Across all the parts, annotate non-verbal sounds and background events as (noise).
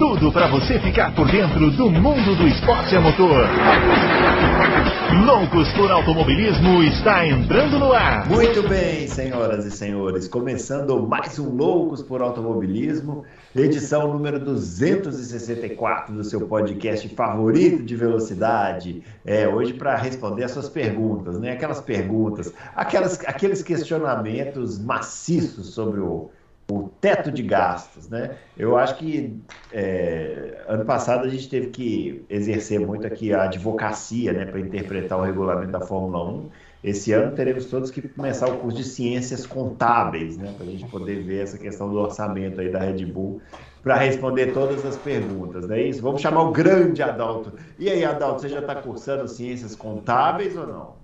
tudo para você ficar por dentro do mundo do esporte a motor. Loucos por Automobilismo está entrando no ar. Muito bem, senhoras e senhores, começando mais um Loucos por Automobilismo, edição número 264 do seu podcast favorito de velocidade. É, hoje para responder as suas perguntas, né? Aquelas perguntas, aquelas, aqueles questionamentos maciços sobre o o teto de gastos, né? Eu acho que é, ano passado a gente teve que exercer muito aqui a advocacia, né, para interpretar o regulamento da Fórmula 1. Esse ano teremos todos que começar o curso de ciências contábeis, né, para a gente poder ver essa questão do orçamento aí da Red Bull para responder todas as perguntas, não é isso? Vamos chamar o grande Adalto. E aí, Adalto, você já está cursando ciências contábeis ou não?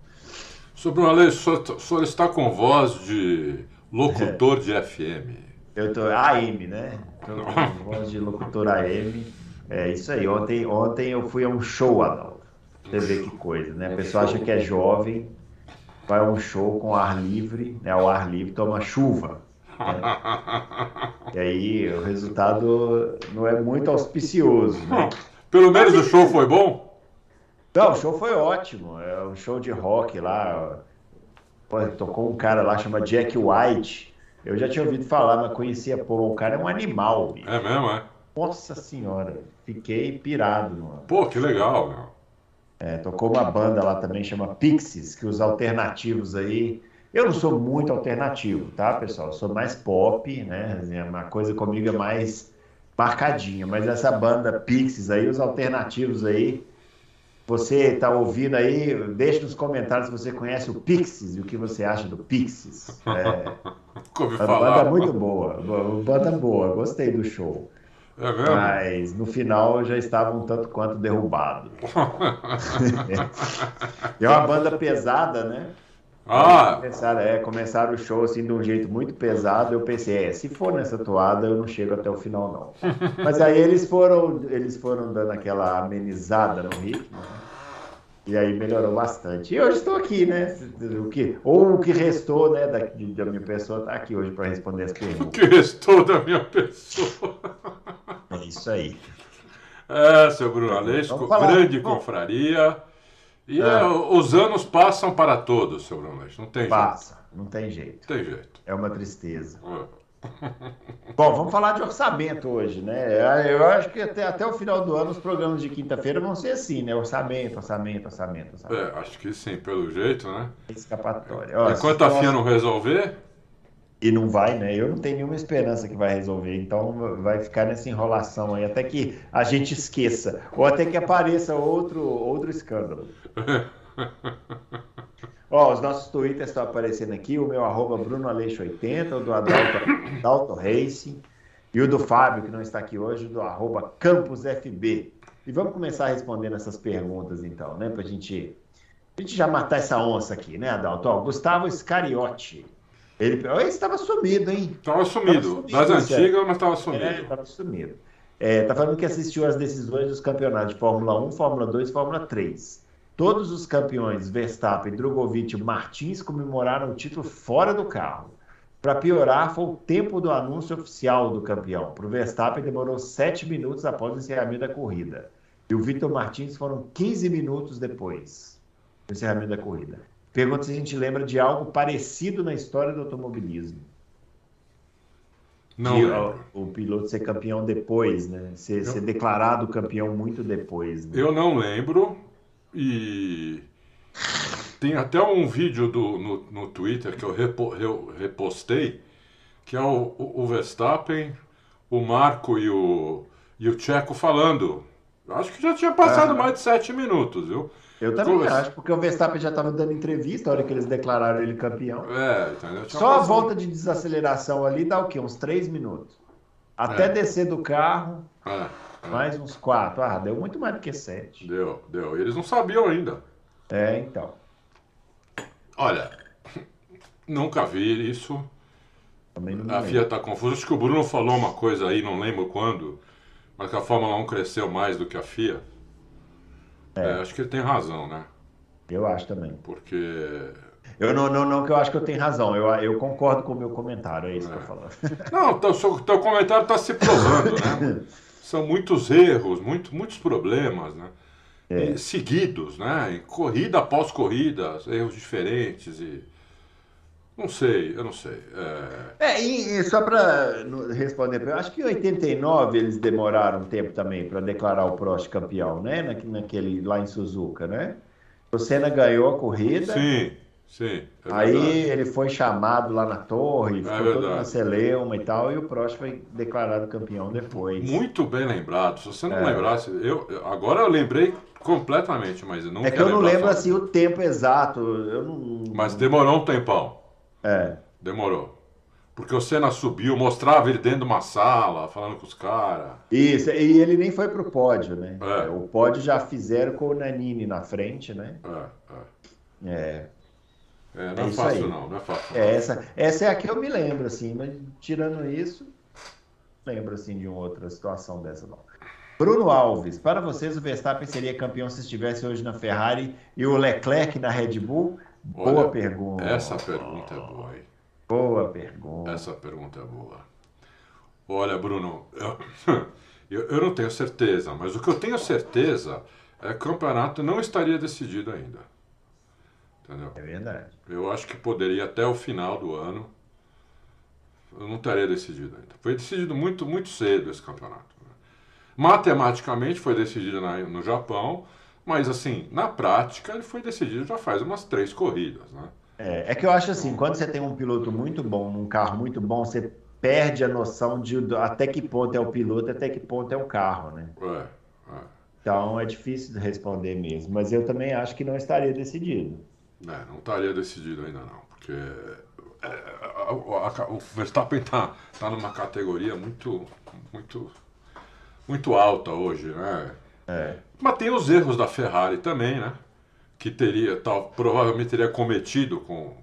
Sobre o Alex, o senhor está com voz de locutor de FM. Eu tô AM, né? Tô com voz de locutor AM. É isso aí. Ontem, ontem eu fui a um show, Adalto. Você vê que coisa, né? A pessoa acha que é jovem, vai a um show com ar livre, né? Ao ar livre toma chuva. Né? E aí o resultado não é muito auspicioso, né? (laughs) Pelo menos o show foi bom? Não, o show foi ótimo. É um show de rock lá. Pô, tocou um cara lá chama Jack White. Eu já tinha ouvido falar, mas conhecia, pô, o cara é um animal. Bicho. É mesmo, é? Nossa senhora, fiquei pirado. Mano. Pô, que legal, meu. É, tocou uma banda lá também, chama Pixies, que os alternativos aí... Eu não sou muito alternativo, tá, pessoal? Eu sou mais pop, né? Uma coisa comigo é mais marcadinha. Mas essa banda Pixies aí, os alternativos aí, você está ouvindo aí, deixe nos comentários se você conhece o Pixies e o que você acha do Pixies. É, Ouvi a falar. banda é muito boa, banda boa, gostei do show. É mesmo? Mas no final já estava um tanto quanto derrubado. (laughs) (laughs) é uma banda pesada, né? Ah, Começaram, é, começaram o show assim de um jeito muito pesado. Eu pensei, é, se for nessa toada, eu não chego até o final, não. (laughs) Mas aí eles foram, eles foram dando aquela amenizada no ritmo. né? E aí melhorou bastante. E hoje estou aqui, né? O que, ou o que restou né, da, da minha pessoa está aqui hoje para responder as (laughs) o perguntas. que restou da minha pessoa. É isso aí. (laughs) É, seu Bruno Aleixo, falar. grande confraria. E É. é, os anos passam para todos, seu Bruno Aleixo. Não tem jeito. Passa, não tem jeito. Tem jeito. É uma tristeza. É. (laughs) Bom, vamos falar de orçamento hoje, né? Eu acho que até, até o final do ano os programas de quinta-feira vão ser assim, né? Orçamento, orçamento, orçamento, orçamento. É, acho que sim, pelo jeito, né? Escapatória. Ó, Enquanto a FIA não resolver, E não vai, né? Eu não tenho nenhuma esperança que vai resolver. Então vai ficar nessa enrolação aí até que a gente esqueça. Ou até que apareça outro, outro escândalo. (laughs) Ó, os nossos twitters estão aparecendo aqui. O meu arroba Bruno Aleixo80, o do Adalto, Adalto Racing. E o do Fábio, que não está aqui hoje, o do arroba CampusFB. E vamos começar respondendo essas perguntas, então, né? Pra gente, a gente já matar essa onça aqui, né, Adalto? Ó, Gustavo Scariotti. Ele, estava sumido, hein? tava sumido. sumido, Das Marcelo. antigas, mas tava É, sumido. estava sumido. É, tá falando que assistiu às decisões dos campeonatos de Fórmula 1, Fórmula 2 e Fórmula 3. Todos os campeões, Verstappen, Drogovic e Martins, comemoraram o título fora do carro. Para piorar, foi o tempo do anúncio oficial do campeão. Para o Verstappen, demorou 7 minutos após o encerramento da corrida. E o Victor Martins foram 15 minutos depois do encerramento da corrida. Pergunta se a gente lembra de algo parecido na história do automobilismo Não de, ó, o piloto ser campeão depois, né? Ser, ser declarado campeão muito depois. Né? Eu não lembro. E tem até um vídeo do, no, no Twitter que eu, repo- eu repostei, que é o, o- Verstappen, o Marco e o, e o Tcheco falando. Acho que já tinha passado Aham. mais de sete minutos, viu? Eu também Conversa. acho, porque o Verstappen já estava dando entrevista a hora que eles declararam ele campeão. É, entendeu? Tinha Só a volta de desaceleração ali dá o quê? Uns três minutos. Até É. descer do carro, É, é. mais uns quatro. Ah, deu muito mais do que sete. Deu, deu. E Eles não sabiam ainda. É, então. Olha, nunca vi isso. Também não A. FIA está confusa. Acho que o Bruno falou uma coisa aí, não lembro quando, mas que a Fórmula 1 cresceu mais do que a FIA. É, acho que ele tem razão, né? Eu acho também. Porque. Eu não, não, não que eu acho que eu tenho razão. Eu, eu concordo com o meu comentário, é isso é. que eu falo. (laughs) Não, teu, teu comentário está se provando, né? (laughs) São muitos erros, muito, muitos problemas, né? É. seguidos, né? corrida após corrida, erros diferentes e não sei, eu não sei. É, é e, e só para responder, eu acho que em 89 eles demoraram um tempo também para declarar o Prost campeão, né? naquele lá em Suzuka, né? O Senna ganhou a corrida. Sim, sim. É aí ele foi chamado lá na torre, é ficou é todo na celeuma e tal, e o Prost foi declarado campeão depois. Muito bem lembrado. Se você não é. lembrasse, eu agora eu lembrei completamente, mas não É que eu não lembro assim o tempo exato. Eu não... Mas demorou um tempão. É. Demorou. Porque o Senna subiu, mostrava ele dentro de uma sala, falando com os caras. Isso, e ele nem foi pro pódio, né? É. O pódio já fizeram com o Nanini na frente, né? É, é. é não é, é fácil não, não é fácil. É, essa, essa é a que eu me lembro, assim, mas tirando isso, lembro, assim, de uma outra situação dessa, não. Bruno Alves, para vocês o Verstappen seria campeão se estivesse hoje na Ferrari e o Leclerc na Red Bull? Boa Olha, pergunta. Essa pergunta é boa, hein? Boa pergunta. Essa pergunta é boa. Olha, Bruno, eu, (coughs) eu, eu, não tenho certeza, mas o que eu tenho certeza é que o campeonato não estaria decidido ainda. Entendeu? É verdade. Eu acho que poderia até o final do ano. Eu não estaria decidido ainda. Foi decidido muito, muito cedo esse campeonato. Né? Matematicamente foi decidido na, no Japão, mas, assim, na prática, ele foi decidido já faz umas três corridas, né? É, é que eu acho assim, quando você tem um piloto muito bom, num carro muito bom, você perde a noção de até que ponto é o piloto, até que ponto é o carro, né? É, é. Então é difícil de responder mesmo, mas eu também acho que não estaria decidido. É, não estaria decidido ainda não, porque é, a, a, a, o Verstappen está tá numa categoria muito, muito, muito alta hoje, né? É. Mas tem os erros da Ferrari também, né? Que teria, tal, provavelmente teria cometido com,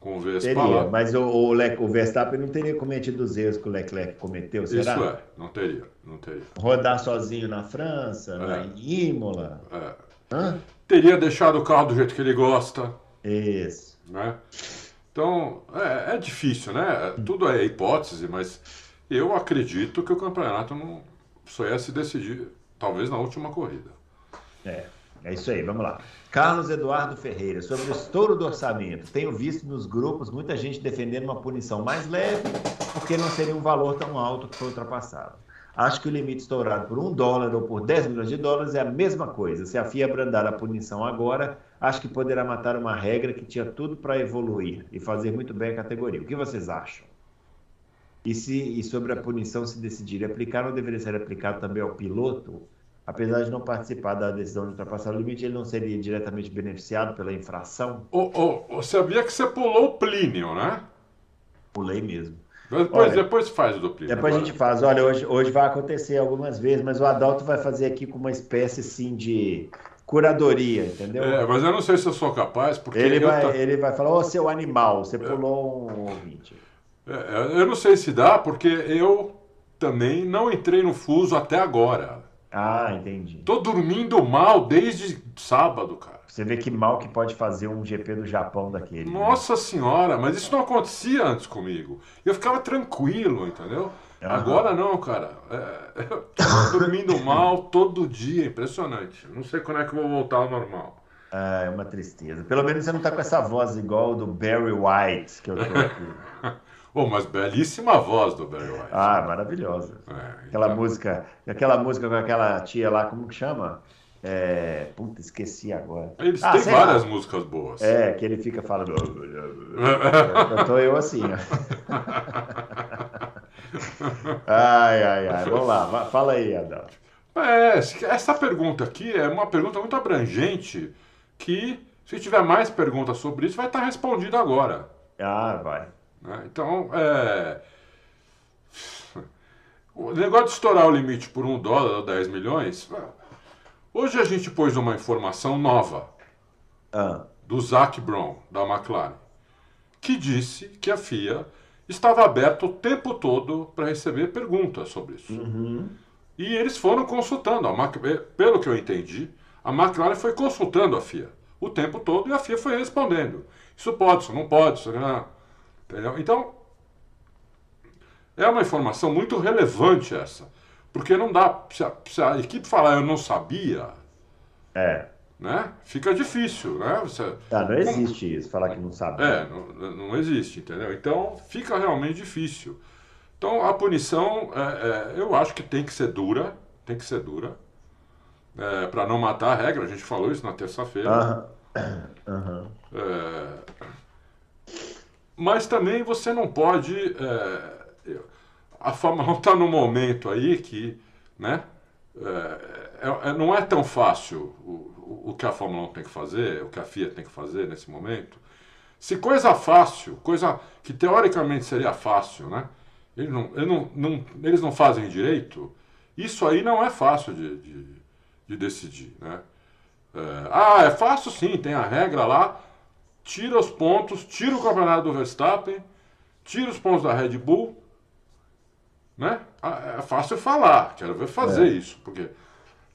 com o Vespa. Teria, mas o, o, Le, o, Verstappen não teria cometido os erros que o Leclerc cometeu, será? Isso é, não teria, não teria. Rodar sozinho na França, é. em Imola. É. Hã? Teria deixado o carro do jeito que ele gosta. Isso. Né? Então, é, é difícil, né? Tudo é hipótese, mas eu acredito que o campeonato não só ia se decidir Talvez na última corrida. É, é isso aí, vamos lá. Carlos Eduardo Ferreira, sobre o estouro do orçamento. Tenho visto nos grupos muita gente defendendo uma punição mais leve, porque não seria um valor tão alto que foi ultrapassado. Acho que o limite estourado por um dólar ou por 10 milhões de dólares é a mesma coisa. Se a FIA abrandar a punição agora, acho que poderá matar uma regra que tinha tudo para evoluir e fazer muito bem a categoria. O que vocês acham? E, se, e sobre a punição se decidir aplicar, não deveria ser aplicado também ao piloto? Apesar de não participar da decisão de ultrapassar o limite, ele não seria diretamente beneficiado pela infração? Oh, oh, oh sabia que você pulou o Plínio, né? Pulei mesmo. Depois, Olha, depois faz o do Plínio. Depois agora. a gente faz. Olha, hoje, hoje vai acontecer algumas vezes, mas o Adalto vai fazer aqui com uma espécie assim de curadoria, entendeu? É, mas eu não sei se eu sou capaz, porque. Ele, vai, tá... ele vai falar, ô seu animal, você pulou um ouvinte. É, eu não sei se dá, porque eu também não entrei no fuso até agora. Ah, entendi. Tô dormindo mal desde sábado, cara. Você vê que mal que pode fazer um GP do Japão daquele. Né? Nossa né? senhora, mas isso não acontecia antes comigo. Eu ficava tranquilo, entendeu? Uhum. Agora não, cara. É, (laughs) eu tô dormindo mal todo dia, impressionante. Não sei quando é que eu vou voltar ao normal. Ah, é uma tristeza. Pelo menos você não tá com essa voz igual do Barry White que eu tô aqui. (laughs) Pô, mas belíssima voz do Barry White. Ah, maravilhosa. É, aquela então... música, aquela música com aquela tia lá, como que chama? É... Puta, esqueci agora. Eles ah, têm várias lá. músicas boas. É, que ele fica falando. eu tô eu assim, ó. ai, ai, ai. Vamos lá, fala aí, Adão. É, essa pergunta aqui é uma pergunta muito abrangente que, se tiver mais perguntas sobre isso, vai estar respondida agora. Ah, vai. Né? Então, é... o negócio de estourar o limite por um dólar ou 10 milhões, hoje a gente pôs uma informação nova ah. do Zac Brown, da McLaren, que disse que a FIA estava aberta o tempo todo para receber perguntas sobre isso. Uhum. E eles foram consultando, a Mac... pelo que eu entendi, a McLaren foi consultando a FIA o tempo todo e a FIA foi respondendo. Isso pode, isso não pode, isso não. Entendeu? Então, é uma informação muito relevante essa. Porque não dá. Se a, se a equipe falar eu não sabia. É. Né? Fica difícil, né? Você, ah, não existe isso, falar que não sabe. É, não, não existe, entendeu? Então fica realmente difícil. Então a punição, é, é, eu acho que tem que ser dura, tem que ser dura, é, para não matar a regra. A gente falou isso na terça-feira. Uhum. Mas também você não pode. É, a Fórmula 1 está no momento aí que, né? É, é, não é tão fácil o, o que a Fórmula 1 tem que fazer, o que a FIA tem que fazer nesse momento. Se coisa fácil, coisa que teoricamente seria fácil, né? Eles não, eles não, não, eles não fazem direito, isso aí não é fácil de, de, de decidir. Né? É, ah, é fácil sim, tem a regra lá, tira os pontos, tira o campeonato do Verstappen, tira os pontos da Red Bull. Né? Ah, é fácil falar, quero ver fazer é. isso, porque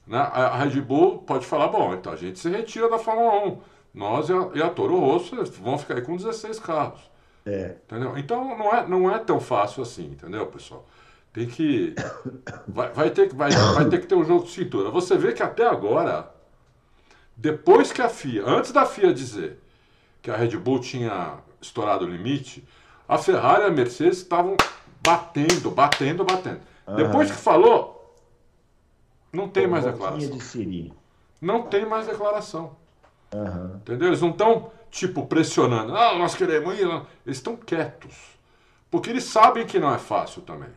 né, a Red Bull pode falar, bom, então a gente se retira da Fórmula 1. Nós e a, e a Toro Rosso vão ficar aí com 16 carros. É. Entendeu? Então não é, não é tão fácil assim, entendeu, pessoal? Tem que. (coughs) Vai, vai, ter, vai, vai ter que ter um jogo de cintura. Você vê que até agora, depois que a FIA, antes da FIA dizer que a Red Bull tinha estourado o limite, a Ferrari e a Mercedes estavam batendo, batendo, batendo. Uhum. Depois que falou, não tem mais declaração. De não tem mais declaração. Uhum. Entendeu? Eles não estão tipo, pressionando. Ah, nós queremos ir. Eles estão quietos. Porque eles sabem que não é fácil também.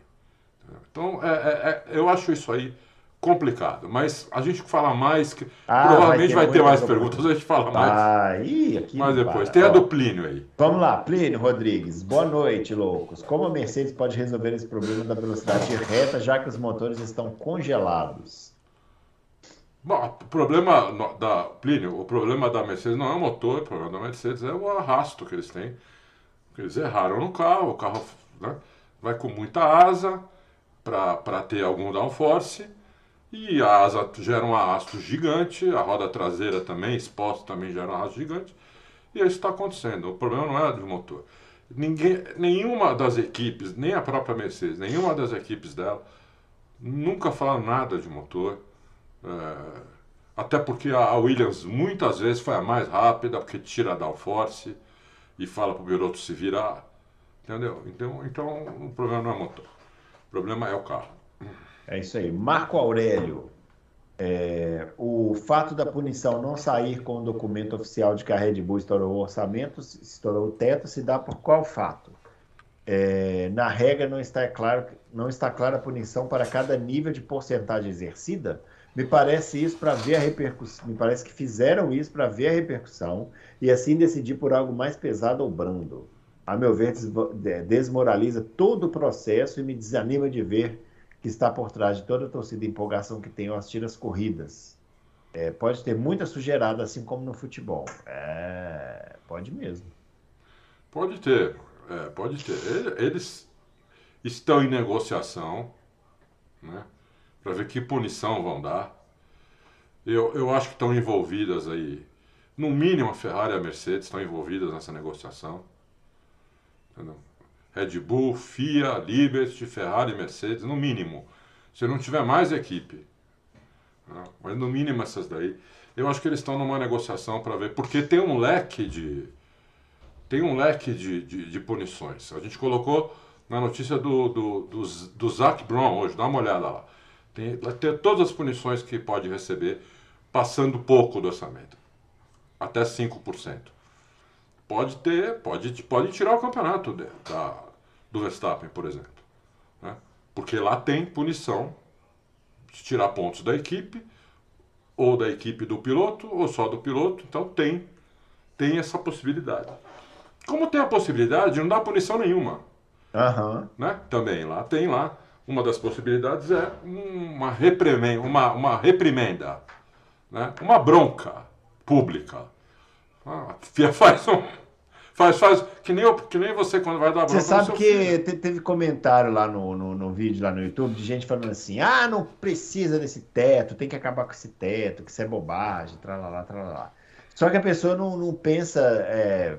Então, é, é, é, eu acho isso aí complicado. Mas a gente fala mais. Que, ah, provavelmente vai ter, vai ter mais perguntas, a gente fala mais. Ah, ih, aqui mas depois. Para. Tem a do Plínio aí. Vamos lá, Plínio Rodrigues. Boa noite, loucos. Como a Mercedes pode resolver esse problema da velocidade reta, já que os motores estão congelados? Bom, o problema da Plínio, o problema da Mercedes não é o motor, o problema da Mercedes é o arrasto que eles têm. Eles erraram no carro, o carro né, vai com muita asa para ter algum downforce e a asa gera um arrasto gigante, a roda traseira também, exposta também gera um arrasto gigante. E isso está acontecendo. O problema não é do motor. Ninguém, nenhuma das equipes, nem a própria Mercedes, nenhuma das equipes dela, nunca fala nada de motor é, até porque a Williams muitas vezes foi a mais rápida, porque tira a downforce e fala para o piloto se virar. Entendeu? Então, então o problema não é motor. O problema é o carro. É isso aí. Marco Aurélio. É, o fato da punição não sair com o documento oficial de que a Red Bull estourou o orçamento, estourou o teto, se dá por qual fato? É, na regra não está claro, não está clara a punição para cada nível de porcentagem exercida? Me parece isso para ver a repercussão. Me parece que fizeram isso para ver a repercussão e assim decidir por algo mais pesado ou brando. A meu ver, desmoraliza todo o processo e me desanima de ver que está por trás de toda a torcida e empolgação que tem as corridas. É, pode ter muita sujeirada, assim como no futebol. É, pode mesmo. Pode ter, é, pode ter. Eles estão em negociação, né? para ver que punição vão dar. Eu, eu acho que estão envolvidas aí, no mínimo a Ferrari e a Mercedes estão envolvidas nessa negociação. Entendeu? Red Bull, FIA, Liberty, Ferrari Mercedes, no mínimo. Se não tiver mais equipe. Né? Mas no mínimo essas daí. Eu acho que eles estão numa negociação para ver, porque tem um leque de. Tem um leque de, de, de punições. A gente colocou na notícia do, do, do, do Zac Brown hoje, dá uma olhada lá. Tem, ter todas as punições que pode receber, passando pouco do orçamento. Até 5%. Pode ter, pode, pode tirar o campeonato de, da, do Verstappen, por exemplo. Né? Porque lá tem punição de tirar pontos da equipe, ou da equipe do piloto, ou só do piloto. Então tem, tem essa possibilidade. Como tem a possibilidade de não dar punição nenhuma. Uhum. Né? Também lá tem lá uma das possibilidades é uma, reprimenda, uma, uma reprimenda, né? uma bronca pública. Ah, (laughs) faz um. Faz, faz, que nem, eu, que nem você quando vai dar bronca. Você sabe que filho. teve comentário lá no, no, no, vídeo, lá no YouTube, de gente falando assim: ah, não precisa desse teto, tem que acabar com esse teto, que isso é bobagem, tralalá, tralalá. Só que a pessoa não, não pensa. É,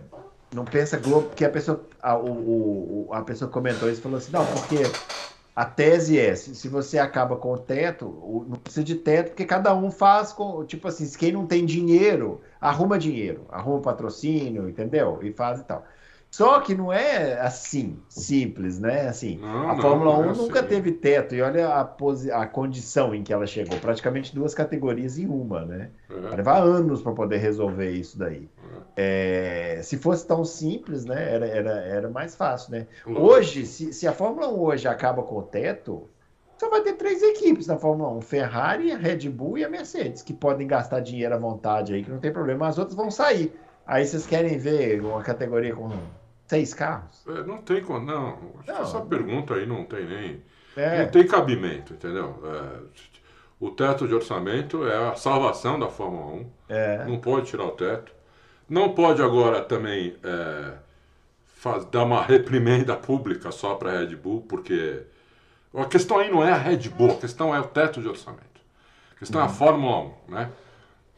não pensa Globo, porque a pessoa. A, o, o, a pessoa comentou isso e falou assim, não, porque a tese é, se, se você acaba com o teto, não precisa de teto, porque cada um faz com. Tipo assim, quem não tem dinheiro, arruma dinheiro, arruma patrocínio, entendeu? E faz e tal. Só que não é assim, simples, né? Assim, Não, a Fórmula não 1 é nunca assim. teve teto, e olha a, posi- a condição em que ela chegou, praticamente duas categorias em uma, né? Vai É, levar anos para poder resolver isso daí. É, se fosse tão simples, né? Era, era, era mais fácil, né? Hoje, se, se a Fórmula 1 hoje acaba com o teto, só vai ter três equipes na Fórmula 1: Ferrari, a Red Bull e a Mercedes, que podem gastar dinheiro à vontade aí, que não tem problema. As outras vão sair. Aí vocês querem ver uma categoria com seis carros? É, não tem como. Não, acho que Não. essa pergunta aí não tem nem. É, Não tem cabimento, entendeu? É, o teto de orçamento é a salvação da Fórmula 1. é, Não pode tirar o teto. Não pode agora também é, faz- dar uma reprimenda pública só para a Red Bull, porque a questão aí não é a Red Bull, a questão é o teto de orçamento. A questão é a Fórmula 1, né?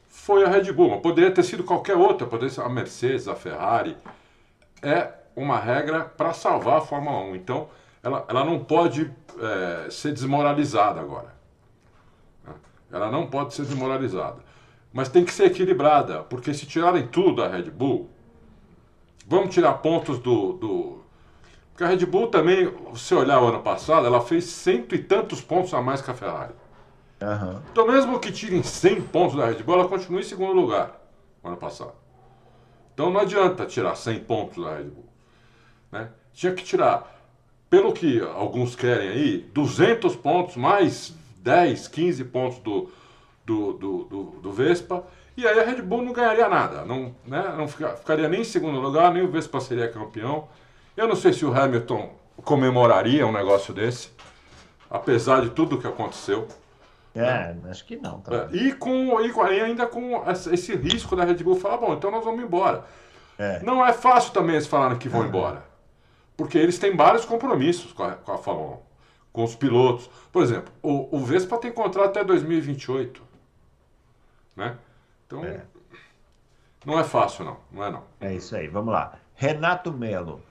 Foi a Red Bull, mas poderia ter sido qualquer outra, poderia ser a Mercedes, a Ferrari. É uma regra para salvar a Fórmula 1. Então, ela, ela não pode é, ser desmoralizada agora. né? Ela não pode ser desmoralizada. Mas tem que ser equilibrada, porque se tirarem tudo da Red Bull, vamos tirar pontos do. do... Porque a Red Bull também, se olhar o ano passado, ela fez cento e tantos pontos a mais que a Ferrari. aham. Então, mesmo que tirem 100 pontos da Red Bull, ela continua em segundo lugar no ano passado. Então, não adianta tirar 100 pontos da Red Bull. Né? Tinha que tirar, pelo que alguns querem aí, 200 pontos mais 10, 15 pontos do, do, do, do, do Vespa. E aí a Red Bull não ganharia nada. Não, né? não fica- ficaria nem em segundo lugar, nem o Vespa seria campeão. Eu não sei se o Hamilton comemoraria um negócio desse, apesar de tudo que aconteceu. É, acho que não. Tá? É, e, com, e ainda com esse risco da Red Bull falar, bom, então nós vamos embora. É. Não é fácil também eles falarem que vão embora. Porque eles têm vários compromissos com a, com a Fórmula 1, com os pilotos. Por exemplo, o, o Vespa tem contrato até 2028. Né? Então, É. não é fácil não, não é não. É isso aí, vamos lá. Renato Melo.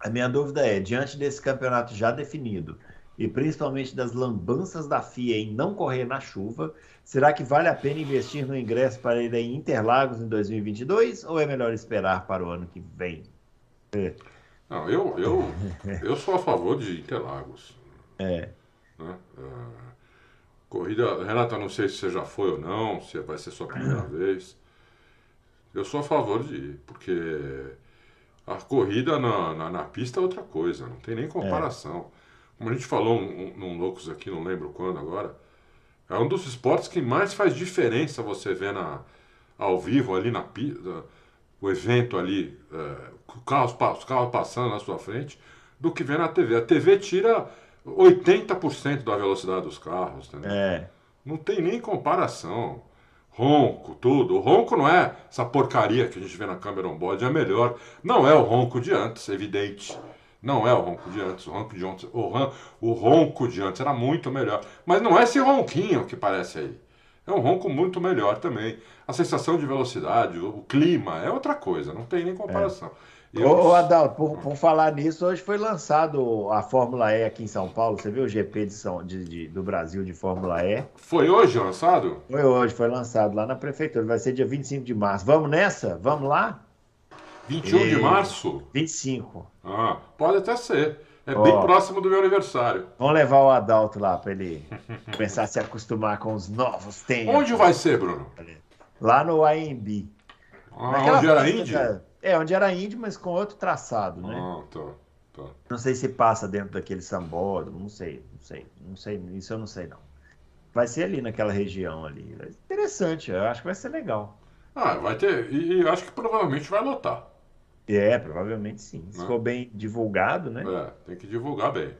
A minha dúvida é, diante desse campeonato já definido, e principalmente das lambanças da FIA em não correr na chuva, será que vale a pena investir no ingresso para ir em Interlagos em 2022 ou é melhor esperar para o ano que vem? Não, eu, eu, (laughs) eu sou a favor de Interlagos. É, né? Ah, corrida, Renata, não sei se você já foi ou não, se vai ser sua primeira vez. Eu sou a favor de ir, porque a corrida na, na, na pista é outra coisa, não tem nem comparação. Como a gente falou um, um, num Loucos aqui, não lembro quando agora, é um dos esportes que mais faz diferença você ver na, ao vivo ali na pista, o evento ali, é, os carros, pa- os carros passando na sua frente, do que ver na TV. A TV tira 80% da velocidade dos carros, entendeu? é, Não tem nem comparação. Ronco, tudo. O ronco não é essa porcaria que a gente vê na câmera on-board, é melhor. Não é o ronco de antes, evidente. Não é o ronco de antes. O ronco de antes, o, ran- o ronco de antes era muito melhor. Mas não é esse ronquinho que parece aí. É um ronco muito melhor também. A sensação de velocidade, o clima, é outra coisa, não tem nem comparação. Eu- Ô, Adalto, por, por falar nisso, hoje foi lançado a Fórmula E aqui em São Paulo. Você viu o GP de São, de- de- do Brasil de Fórmula E? Foi hoje lançado? Foi hoje, foi lançado lá na prefeitura. Vai ser dia 25 de março. Vamos nessa? Vamos lá? 21 de E- março? 25. Ah, pode até ser. É Ó. bem próximo do meu aniversário. Vamos levar o Adalto lá para ele começar a se acostumar com os novos tempos. Onde vai ser, Bruno? Lá no AMB. Ah, Naquela onde era da- É, onde era Indy, mas com outro traçado, né? Ah, tá, tá. Não sei se passa dentro daquele sambódromo, não sei, não sei, não sei, isso eu não sei não. Vai ser ali naquela região ali. É Interessante, eu acho que vai ser legal. Ah, vai ter. E, e acho que provavelmente vai lotar. É, provavelmente sim. Se Né? for bem divulgado, né? É, tem que divulgar bem.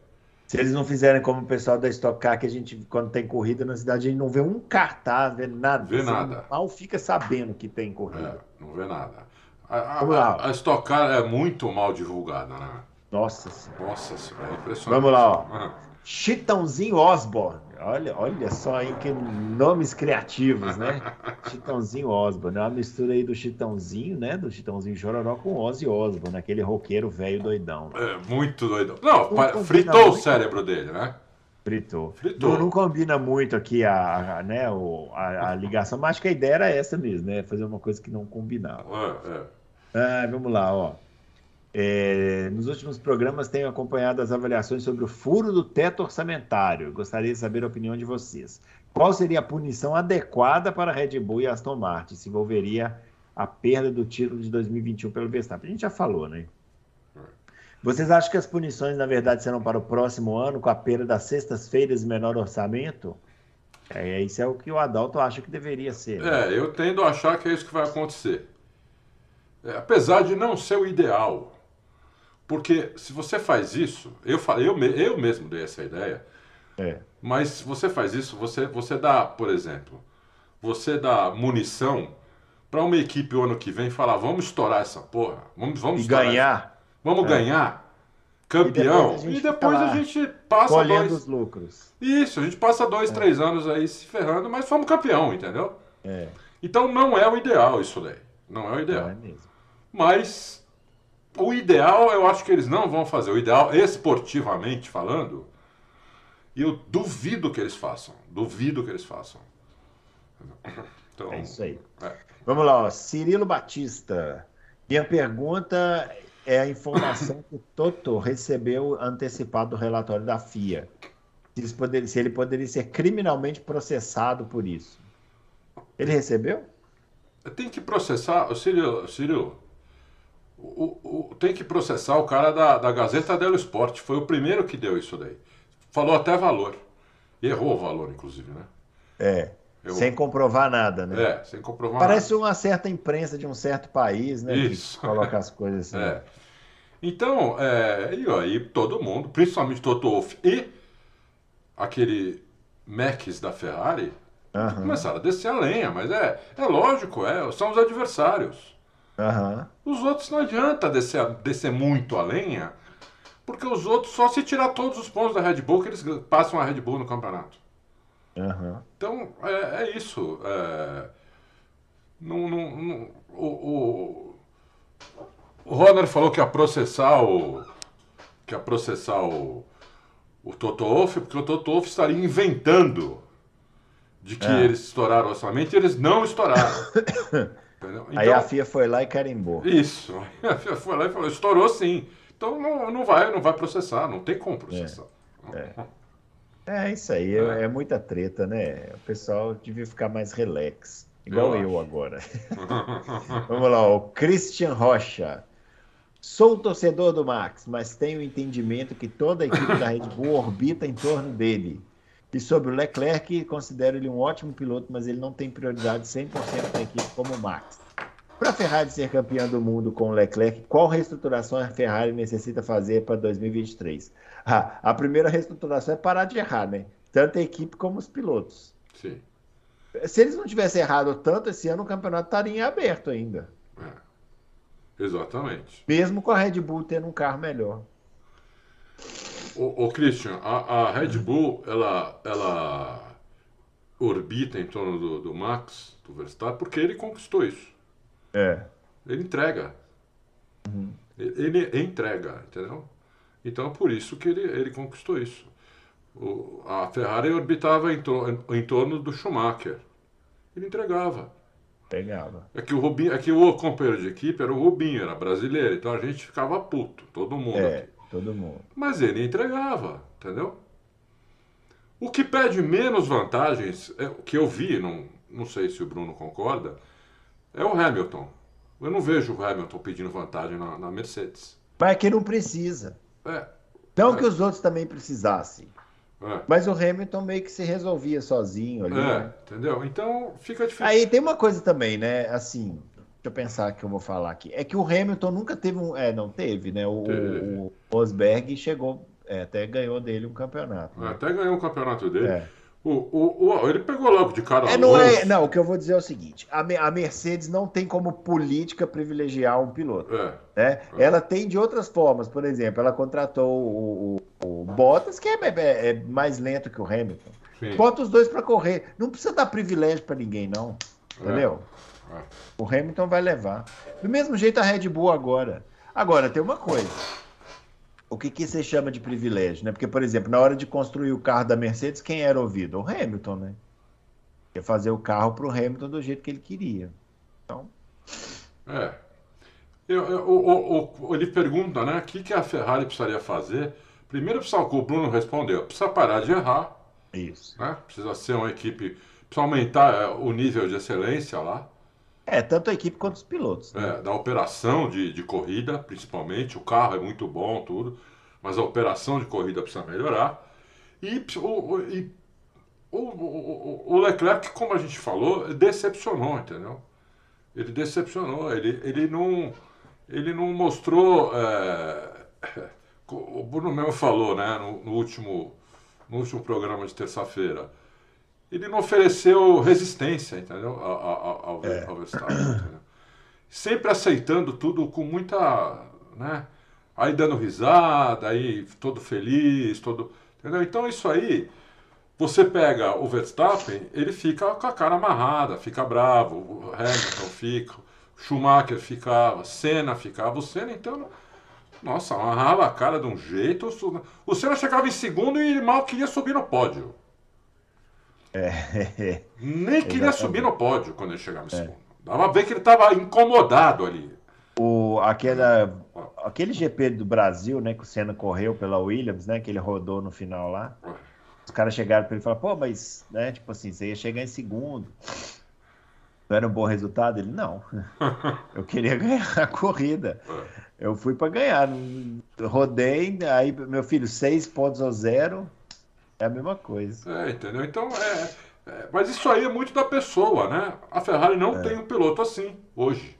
Se eles não fizerem como o pessoal da Stock Car, que a gente, quando tem corrida na cidade, a gente não vê um cartaz, vê nada. Vê nada. Mal fica sabendo que tem corrida. É, não vê nada. A, a, a Stock Car é muito mal divulgada, né? Nossa senhora. Nossa senhora, é impressionante. Vamos lá, ó. Ah, Chitãozinho Osborne. Olha, olha só aí que nomes criativos, né? (laughs) Chitãozinho Osborne, é uma mistura aí do Chitãozinho, né? Do Chitãozinho Chororó com Ozzy Osbourne, aquele roqueiro velho doidão. É, muito doidão. Não, não fritou o cérebro dele, né? Fritou. Fritou. Não, não, combina muito aqui a, a né, o, a, a, ligação, mas acho que a ideia era essa mesmo, né? Fazer uma coisa que não combinava. É, é. Ah, vamos lá, ó. É, nos últimos programas tenho acompanhado as avaliações sobre o furo do teto orçamentário. Gostaria de saber a opinião de vocês. Qual seria a punição adequada para Red Bull e Aston Martin? Se envolveria a perda do título de 2021 pelo Verstappen? A gente já falou, né? Vocês acham que as punições, na verdade, serão para o próximo ano, com a perda das sextas-feiras e menor orçamento? É, isso é o que o Adalto acha que deveria ser. Né? É, eu tendo a achar que é isso que vai acontecer. É, apesar de não ser o ideal, porque se você faz isso, eu, eu, eu mesmo dei essa ideia, é. mas se você faz isso, você, você dá, por exemplo, você dá munição para uma equipe o ano que vem falar, vamos estourar essa porra, vamos, vamos e ganhar. Essa, vamos é. ganhar, campeão, e depois a gente, depois a gente passa dois... os lucros. Isso, a gente passa dois, é. três anos aí se ferrando, mas fomos campeão, entendeu? É. Então não é o ideal isso daí, não é o ideal. É mesmo. Mas o ideal, eu acho que eles não vão fazer. O ideal, esportivamente falando, eu duvido que eles façam. Duvido que eles façam. Então, é isso aí. É. Vamos lá, ó. Cirilo Batista. Minha pergunta é a informação que o Toto recebeu antecipado do relatório da FIA. Se, poderia, se ele poderia ser criminalmente processado por isso. Ele recebeu? Tem que processar. Cirilo, Cirilo o, o, tem que processar o cara da, da Gazeta dello Sport. Foi o primeiro que deu isso daí. Falou até valor. Errou o valor, inclusive, né? É. Sem comprovar nada, né? É, sem comprovar Parece nada. uma certa imprensa de um certo país, né? Isso. Que coloca as coisas assim. É. Então, é, e aí todo mundo, principalmente Toto Wolff e aquele Max da Ferrari, uhum. começaram a descer a lenha, mas é, é lógico, é, são os adversários. Uhum. Os outros não adianta descer, descer muito a lenha, porque os outros, só se tirar todos os pontos da Red Bull, que eles passam a Red Bull no campeonato. Uhum. Então, é, é isso. É, não, não, não, o, o, o Ronald falou que ia processar o. que ia processar o, o Toto Wolff, porque o Toto Wolff estaria inventando de que é. eles estouraram o orçamento e eles não estouraram. (coughs) Então, Aí a FIA foi lá e carimbou. Isso. (laughs) A FIA foi lá e falou, estourou sim. Então não, não, vai, não vai processar, não tem como processar. É, é. é isso aí, é. é. muita treta, né? O pessoal devia ficar mais relax. Igual eu, eu agora. (laughs) Vamos lá, o Christian Rocha. Sou torcedor do Max, mas tenho o entendimento que toda a equipe da Red Bull orbita em torno dele. E sobre o Leclerc, considero ele um ótimo piloto, mas ele não tem prioridade 100% da equipe como o Max. Para a Ferrari ser campeã do mundo com o Leclerc, qual reestruturação a Ferrari necessita fazer para 2023? Ah, a primeira reestruturação é parar de errar, né? Tanto a equipe como os pilotos. Sim. Se eles não tivessem errado tanto esse ano, o campeonato estaria aberto ainda. É. Exatamente. Mesmo com a Red Bull tendo um carro melhor. O, o Christian, a, a, Red Bull, ela, ela orbita em torno do, do Max, do Verstappen, porque ele conquistou isso. É. Ele entrega. Uhum. Ele, ele, entrega, entendeu? Então, por isso que ele, ele conquistou isso. O, a Ferrari orbitava em, em, torno do Schumacher. Ele entregava. Pegava. É que o Rubinho, é que o companheiro de equipe era o Rubinho, era brasileiro, então a gente ficava puto, todo mundo é. aqui. Todo mundo. Mas ele entregava, entendeu? O que pede menos vantagens, é, o que eu vi, não, não sei se o Bruno concorda, é o Hamilton. Eu não vejo o Hamilton pedindo vantagem na, na Mercedes. Mas é que não precisa. É. Não é. que os outros também precisassem. É. Mas o Hamilton meio que se resolvia sozinho ali. É, né? entendeu? Então fica difícil. Aí tem uma coisa também, né? Assim, eu pensar que eu vou falar aqui. É que o Hamilton nunca teve um. É, não teve, né? O, o Rosberg chegou, é, até ganhou dele um campeonato. Né? Até ganhou um campeonato dele. É. O, o, o, ele pegou logo de cara. É, não, é, não, o que eu vou dizer é o seguinte: a, a Mercedes não tem como política privilegiar um piloto. É. Né? É. Ela tem de outras formas. Por exemplo, ela contratou o, o, o Bottas, que é, é, é mais lento que o Hamilton. Sim. Bota os dois para correr. Não precisa dar privilégio para ninguém, não. Entendeu? É. O Hamilton vai levar. Do mesmo jeito a Red Bull agora. Agora, tem uma coisa. O que, que você chama de privilégio, né? Porque, por exemplo, na hora de construir o carro da Mercedes, quem era ouvido? O Hamilton, né? Ia fazer o carro para o Hamilton do jeito que ele queria. Então. É. Eu, eu, eu, eu, ele pergunta, né? O que, que a Ferrari precisaria fazer? Primeiro, precisa, o Bruno respondeu: precisa parar de errar. Isso. Né? Precisa ser uma equipe. Precisa aumentar é, o nível de excelência lá. É, tanto a equipe quanto os pilotos. Né? É, da operação de, de corrida, principalmente. O carro é muito bom, tudo. Mas a operação de corrida precisa melhorar. E o, e, o, o, o Leclerc, como a gente falou, decepcionou, entendeu? Ele decepcionou. Ele, ele, não, ele não mostrou. É, (laughs) o Bruno mesmo falou, né, no, no último, no último programa de terça-feira ele não ofereceu resistência, entendeu? Ao, ao, é. ao Verstappen. Entendeu? Sempre aceitando tudo com muita. Né? Aí dando risada, aí todo feliz, todo. Entendeu? Então isso aí, você pega o Verstappen, ele fica com a cara amarrada, fica bravo, o Hamilton fica, Schumacher ficava, Senna ficava, o Senna então. Nossa, amarrava a cara de um jeito. O Senna chegava em segundo e mal queria subir no pódio. É. (laughs) Nem queria subir no pódio quando ele chegava é. segundo. Dava a ver que ele estava incomodado ali. O, aquela, aquele GP do Brasil, né, que o Senna correu pela Williams, né, que ele rodou no final lá. Os caras chegaram para ele e falaram, pô, mas, né, tipo assim, você ia chegar em segundo. Não era um bom resultado? Ele, não. (laughs) Eu queria ganhar a corrida. É. Eu fui para ganhar. Rodei, aí, meu filho, seis pontos a zero. É a mesma coisa. É, entendeu? Então, é, é, mas isso aí é muito da pessoa, né? A Ferrari não é. tem um piloto assim hoje.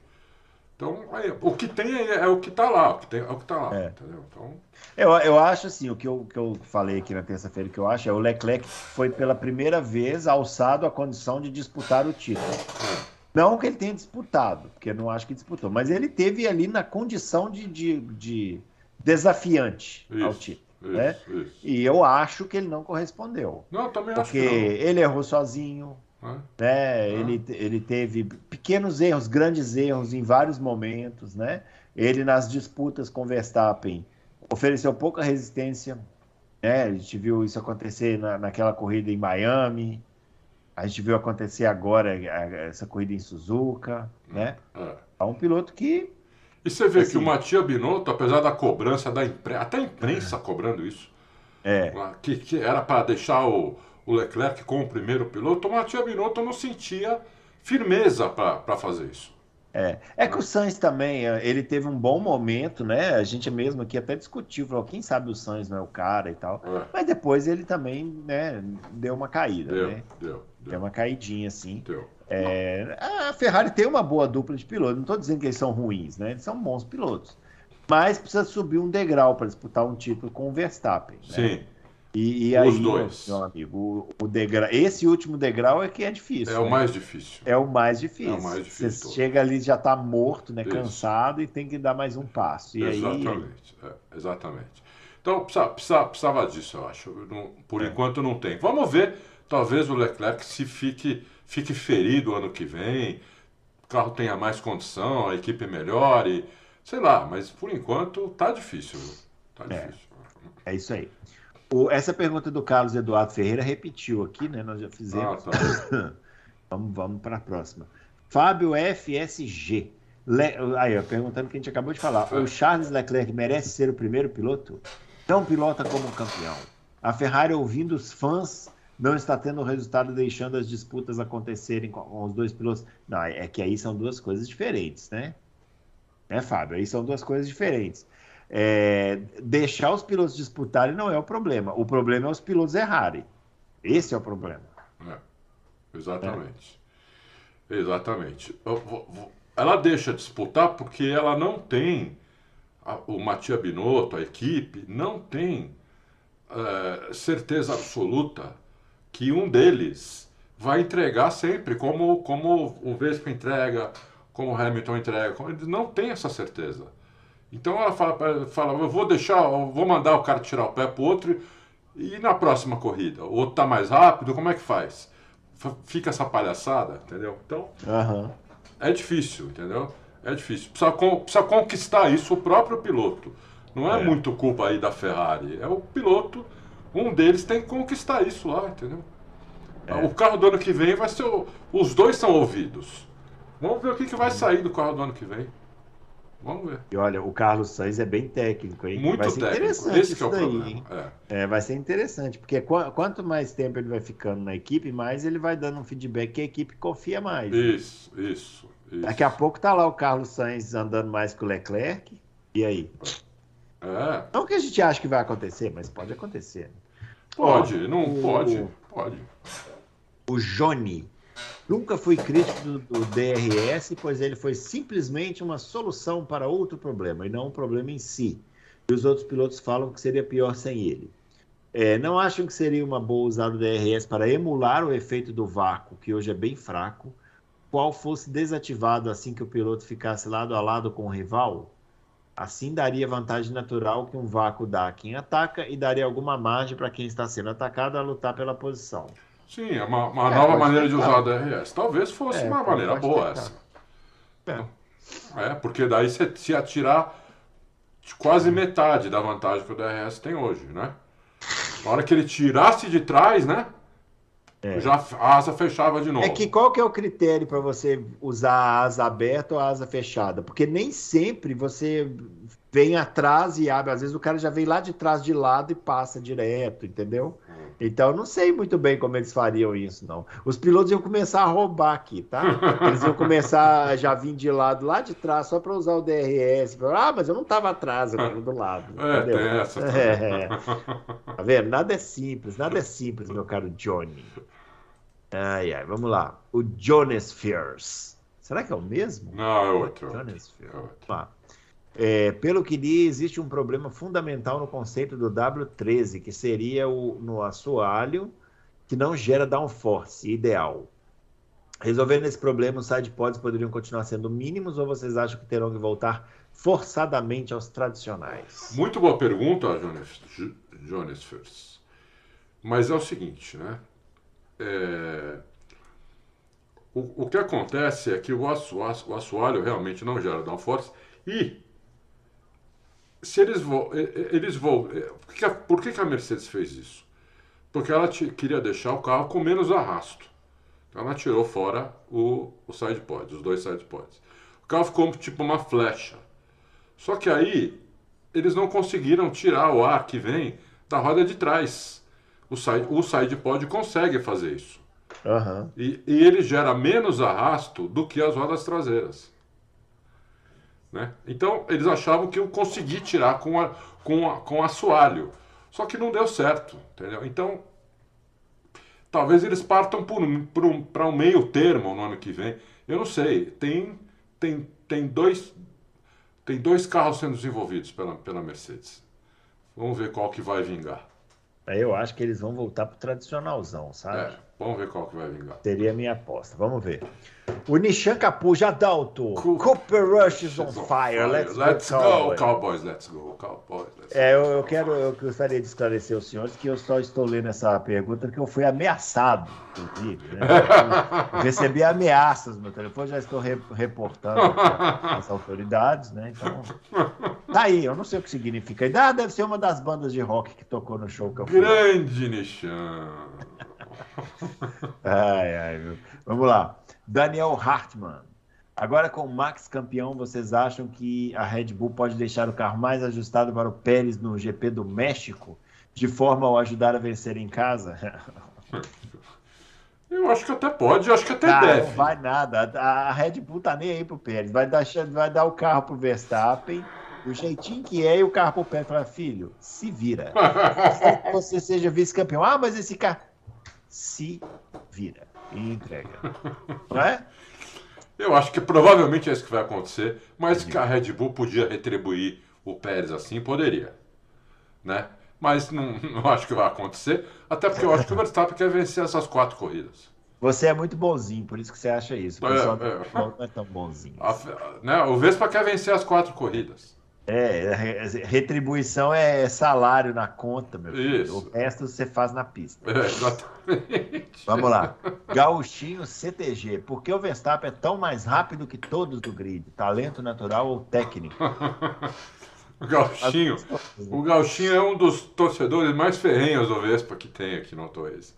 Então, aí, o que tem é, é, o que está lá, o que tem, é o que está lá, é. entendeu? Então... Eu, eu acho assim, o que eu, que eu falei aqui na terça-feira que eu acho é o Leclerc foi pela primeira vez alçado à condição de disputar o título. Não que ele tenha disputado, porque eu não acho que disputou, mas ele teve ali na condição de, de, de desafiante Isso. ao título. Isso, né? Isso. E eu acho que ele não correspondeu. Não, também acho que Porque ele errou sozinho. Né? Ele, ele teve pequenos erros, grandes erros em vários momentos. Né? Ele, nas disputas com Verstappen, ofereceu pouca resistência. Né? A gente viu isso acontecer na, naquela corrida em Miami. A gente viu acontecer agora essa corrida em Suzuka. Né? É. é um piloto que e você vê assim, que o Matia Binotto, apesar da cobrança da imprensa, até a imprensa é. cobrando isso, é. que, que era para deixar o, o, Leclerc com o primeiro piloto, o Matia Binotto não sentia firmeza para fazer isso. É. é que o Sainz também, é, ele teve um bom momento, né? A gente mesmo aqui até discutiu, falou, quem sabe o Sainz não é o cara e tal. É. Mas depois ele também, né, deu uma caída, deu, né? Deu, deu. Deu uma caidinha, assim. Deu. É, a Ferrari tem uma boa dupla de pilotos, não estou dizendo que eles são ruins, né? Eles são bons pilotos. Mas precisa subir um degrau para disputar um título com o Verstappen. Né? Sim. E, e aí, dois. meu amigo, o, o degrau, esse último degrau é que é difícil. É né? o mais difícil. É o mais difícil. É o mais difícil. Você chega ali já está morto, né, cansado e tem que dar mais um passo. E exatamente, aí... é, exatamente. Então precisa, precisa, precisava disso, eu acho. Não, por é. enquanto não tem. Vamos ver, talvez o Leclerc se fique fique ferido ano que vem, o carro tenha mais condição, a equipe melhore, sei lá, mas por enquanto tá difícil. Tá é, difícil. É isso aí. O, essa pergunta do Carlos Eduardo Ferreira repetiu aqui, né? Nós já fizemos. Ah, tá. (laughs) vamos vamos para a próxima. Fábio FSG. Le... Aí, ó, perguntando o que a gente acabou de falar. É. O Charles Leclerc merece ser o primeiro piloto? Não pilota como campeão. A Ferrari, ouvindo os fãs, não está tendo resultado deixando as disputas acontecerem com, os dois pilotos. Não, é que aí são duas coisas diferentes, né? Né, Fábio? Aí são duas coisas diferentes. É, deixar os pilotos disputarem não é o problema. O problema é os pilotos errarem. Esse é o problema. É, exatamente. É. Exatamente. Ela deixa disputar porque ela não tem. o Matia Binotto, a equipe, não tem é, certeza absoluta que um deles vai entregar sempre, como, como o Vespa entrega, como o Hamilton entrega. Eles não tem essa certeza. Então ela fala, fala eu vou deixar, eu vou mandar o cara tirar o pé pro outro E na próxima corrida? O outro tá mais rápido, como é que faz? Fica essa palhaçada, entendeu? Então, Aham. é difícil, entendeu? É difícil. Precisa, precisa conquistar isso o próprio piloto. Não é, É. muito culpa aí da Ferrari. É o piloto, um deles tem que conquistar isso lá, entendeu? É. O carro do ano que vem vai ser. o- Os dois são ouvidos. Vamos ver o que, que vai sair do carro do ano que vem. Vamos ver. E olha, o Carlos Sainz é bem técnico, hein? Muito vai ser técnico. interessante Esse que é o daí, problema. É. É, vai ser interessante, porque qua- quanto mais tempo ele vai ficando na equipe, mais ele vai dando um feedback que a equipe confia mais. Isso, isso, isso. Daqui a pouco tá lá o Carlos Sainz andando mais que o Leclerc. E aí? É, Não que a gente acha que vai acontecer, mas pode acontecer. Pode, não o- pode, pode. O Johnny. Nunca fui crítico do, do DRS, pois ele foi simplesmente uma solução para outro problema, e não um problema em si. E os outros pilotos falam que seria pior sem ele. É, não acham que seria uma boa usar o DRS para emular o efeito do vácuo, que hoje é bem fraco, qual fosse desativado assim que o piloto ficasse lado a lado com o rival? Assim daria vantagem natural que um vácuo dá a quem ataca e daria alguma margem para quem está sendo atacado a lutar pela posição. Sim, é uma, uma É, nova maneira de tentar. usar o DRS. Talvez fosse É, uma maneira boa tentar. essa. É, porque daí você se atirar de quase metade da vantagem que o DRS tem hoje, né? Na hora que ele tirasse de trás, né? Já a asa fechava de novo. É que qual que é o critério para você usar a asa aberta ou a asa fechada? Porque nem sempre você vem atrás e abre. Às vezes o cara já vem lá de trás de lado e passa direto, entendeu? Então eu não sei muito bem como eles fariam isso, não. Os pilotos iam começar a roubar aqui, tá? (laughs) Eles iam começar a já vir de lado lá de trás só para usar o DRS. Ah, mas eu não estava atrás, eu estava do lado. É, entendeu? tem essa. (laughs) É. Tá vendo? Nada é simples, nada é simples, meu caro Johnny. Ai, ai, vamos lá. O Jonas Fears. Será que é o mesmo? Não, é outro. Jonas É Fears. outro. É, pelo que li, existe um problema fundamental no conceito do W13, que seria o, no assoalho que não gera downforce ideal. Resolvendo esse problema, os side pods poderiam continuar sendo mínimos ou vocês acham que terão que voltar forçadamente aos tradicionais? Muito boa pergunta, Jonas, J- Jonas First. Mas é o seguinte, né? É, O, o que acontece é que o, asso- o assoalho realmente não gera downforce e se eles vão. Eles vão por que, a- por que que a Mercedes fez isso? Porque ela queria deixar o carro com menos arrasto. Ela tirou fora o, o side pod, os dois side pods. O carro ficou tipo uma flecha. Só que aí eles não conseguiram tirar o ar que vem da roda de trás. O side, o side pod consegue fazer isso. Aham. E, e ele gera menos arrasto do que as rodas traseiras. Né? Então eles achavam que eu consegui tirar com, a, com, a, com assoalho. Só que não deu certo. Entendeu? Então talvez eles partam por um, por um, para um meio termo no ano que vem. Eu não sei. Tem, tem, tem, dois, tem dois carros sendo desenvolvidos pela, pela Mercedes. Vamos ver qual que vai vingar. Eu acho que eles vão voltar pro tradicionalzão, sabe? É, vamos ver qual que vai vingar. Seria a minha aposta. Vamos ver. O Nishan Capu, Adalto. Co- Cooper Rush is on on fire. Let's, Let's go, go, Cowboys. Cowboys. Let's go, Cowboys. Let's É, eu, eu quero, eu gostaria de esclarecer aos senhores que eu só estou lendo essa pergunta porque eu fui ameaçado, inclusive. Né? (laughs) Recebi ameaças no meu telefone, já estou re- reportando as autoridades, né? Então, tá aí, eu não sei o que significa. Ah, deve ser uma das bandas de rock que tocou no show que eu fui. Grande Nishan. (laughs) Ai, ai, viu? Vamos lá. Daniel Hartmann. Agora com o Max campeão, vocês acham que a Red Bull pode deixar o carro mais ajustado para o Pérez no GP do México, de forma a o ajudar a vencer em casa? (laughs) Eu acho que até pode, eu acho que até Tá, deve. não vai nada. A Red Bull tá nem aí pro Pérez. Vai dar, vai dar o carro pro Verstappen, do jeitinho que é, e o carro pro Pérez. Fala, filho, se vira. (laughs) Que você seja vice-campeão. Ah, mas esse carro. Se vira. E entrega. Não é? Eu acho que provavelmente é isso que vai acontecer, mas que a Red Bull podia retribuir o Pérez assim, poderia. Né? Mas não, (laughs) não acho que vai acontecer, até porque eu acho que o Verstappen quer vencer essas quatro corridas. Você é muito bonzinho, por isso que você acha isso. O É, pessoal é. futebol não é tão bonzinho. A- né? O Vespa quer vencer as quatro corridas. É, retribuição é salário na conta, meu filho. Isso. O resto você faz na pista. É, exatamente. Vamos lá. Gauchinho CTG. Por que o Verstappen é tão mais rápido que todos do grid? Talento natural ou técnico? (laughs) O Gauchinho, o Gauchinho é um dos torcedores mais ferrenhos do Vespa que tem aqui no Torres.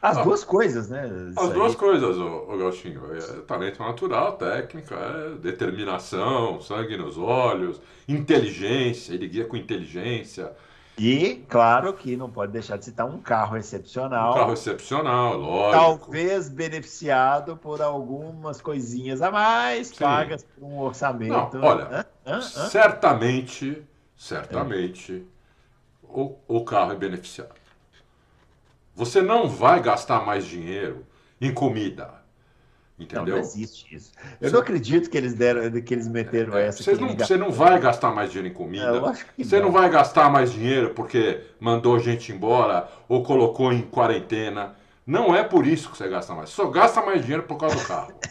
As ah, duas coisas, né? Isso as aí. duas coisas, o, o Gauchinho. É talento natural, técnica, é determinação, sangue nos olhos, inteligência, ele guia com inteligência. E, claro que não pode deixar de citar um carro excepcional. Um carro excepcional, lógico. Talvez beneficiado por algumas coisinhas a mais, Sim. pagas por um orçamento. Não, olha, hã? Hã? Hã? certamente, certamente, o, o carro é beneficiado. Você não vai gastar mais dinheiro em comida. Entendeu? Não, não existe isso. Eu você... não acredito que eles deram, que eles meteram é, essa. Você não, você não vai gastar mais dinheiro em comida. É, você não. não vai gastar mais dinheiro porque mandou gente embora ou colocou em quarentena. Não é por isso que você gasta mais. Só gasta mais dinheiro por causa do carro. (laughs)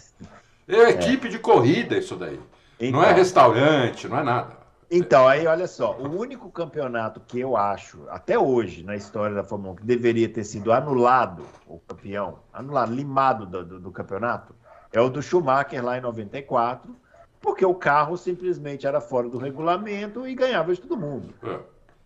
É, é. equipe de corrida isso daí. Então, não é então. restaurante, não é nada. Então, aí olha só, o único campeonato que eu acho, até hoje, na história da Fórmula 1, que deveria ter sido anulado, o campeão, anulado, limado do, do, do campeonato, é o do Schumacher lá em 94, porque o carro simplesmente era fora do regulamento e ganhava de todo mundo. É.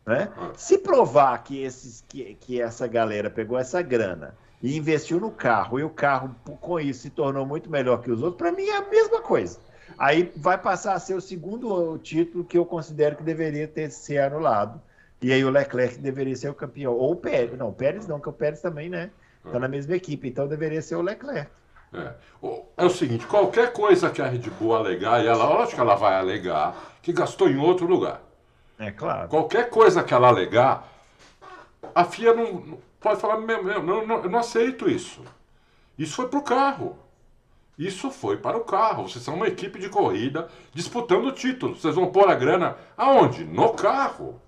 Né? É. Se provar que, esses, que, que essa galera pegou essa grana e investiu no carro, e o carro, com isso, se tornou muito melhor que os outros, para mim é a mesma coisa. Aí vai passar a ser o segundo título que eu considero que deveria ter ser anulado. E aí o Leclerc deveria ser o campeão. Ou o Pérez. Não, o Pérez não, porque o Pérez também, né? Tá na mesma equipe, então deveria ser o Leclerc. É. é o seguinte, qualquer coisa que a Red Bull alegar, e ela, lógico que ela vai alegar, que gastou em outro lugar. É claro. Qualquer coisa que ela alegar, a FIA não, pode falar, meu, meu, não, não, eu não aceito isso. Isso foi pro carro. Isso foi para o carro. Vocês são uma equipe de corrida disputando o título. Vocês vão pôr a grana aonde? No carro.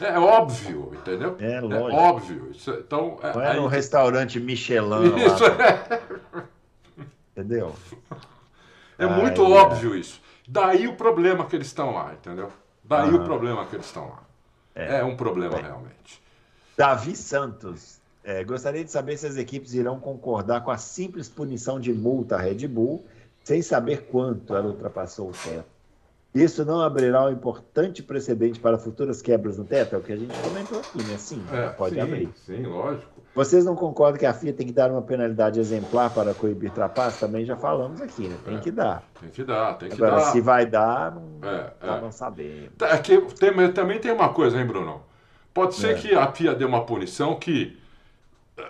É óbvio, entendeu? É, lógico. É óbvio. Isso, então, é, Não é no restaurante Michelin. Isso lá, é. Entendeu? É muito óbvio isso. Daí o problema que eles estão lá, entendeu? Daí uhum. o problema que eles estão lá. É, é um problema é. realmente. Davi Santos é, gostaria de saber se as equipes irão concordar com a simples punição de multa à Red Bull, sem saber quanto ela ultrapassou o teto. Isso não abrirá um importante precedente para futuras quebras no teto? É o que a gente comentou aqui, né? Sim, é, pode sim, abrir. Sim, lógico. Vocês não concordam que a FIA tem que dar uma penalidade exemplar para coibir trapaças? Também já falamos aqui, né? Tem é, que dar. Tem que dar, tem que Agora, dar. Agora, se vai dar, não, é, é. não sabemos. É que tem, também tem uma coisa, hein, Bruno? Pode ser é. que a FIA dê uma punição que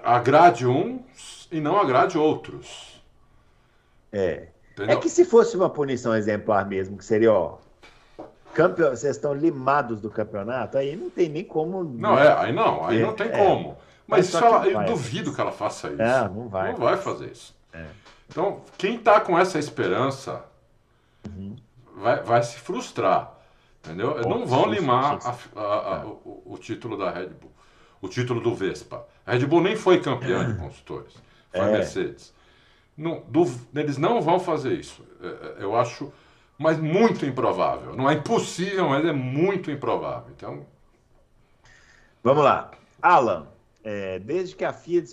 agrade uns e não agrade outros. É. Entendeu? É que se fosse uma punição exemplar mesmo, que seria, ó, campeão, vocês estão limados do campeonato, aí não tem nem como. Não, é, aí não, aí é, não tem é. como. Mas, Mas ela, eu duvido que ela faça isso. É, não vai. Não vai fazer isso. É. Então, quem está com essa esperança uhum. vai, vai se frustrar. Entendeu? Bom, não vão limar a, a, a, o, o título da Red Bull o título do Vespa. A Red Bull nem foi campeã de construtores, foi a é. Mercedes. Não, do, eles não vão fazer isso. É, é, eu acho, mas muito improvável. Não é impossível, mas é muito improvável. Então. Vamos lá. Alan, é, desde que a FIA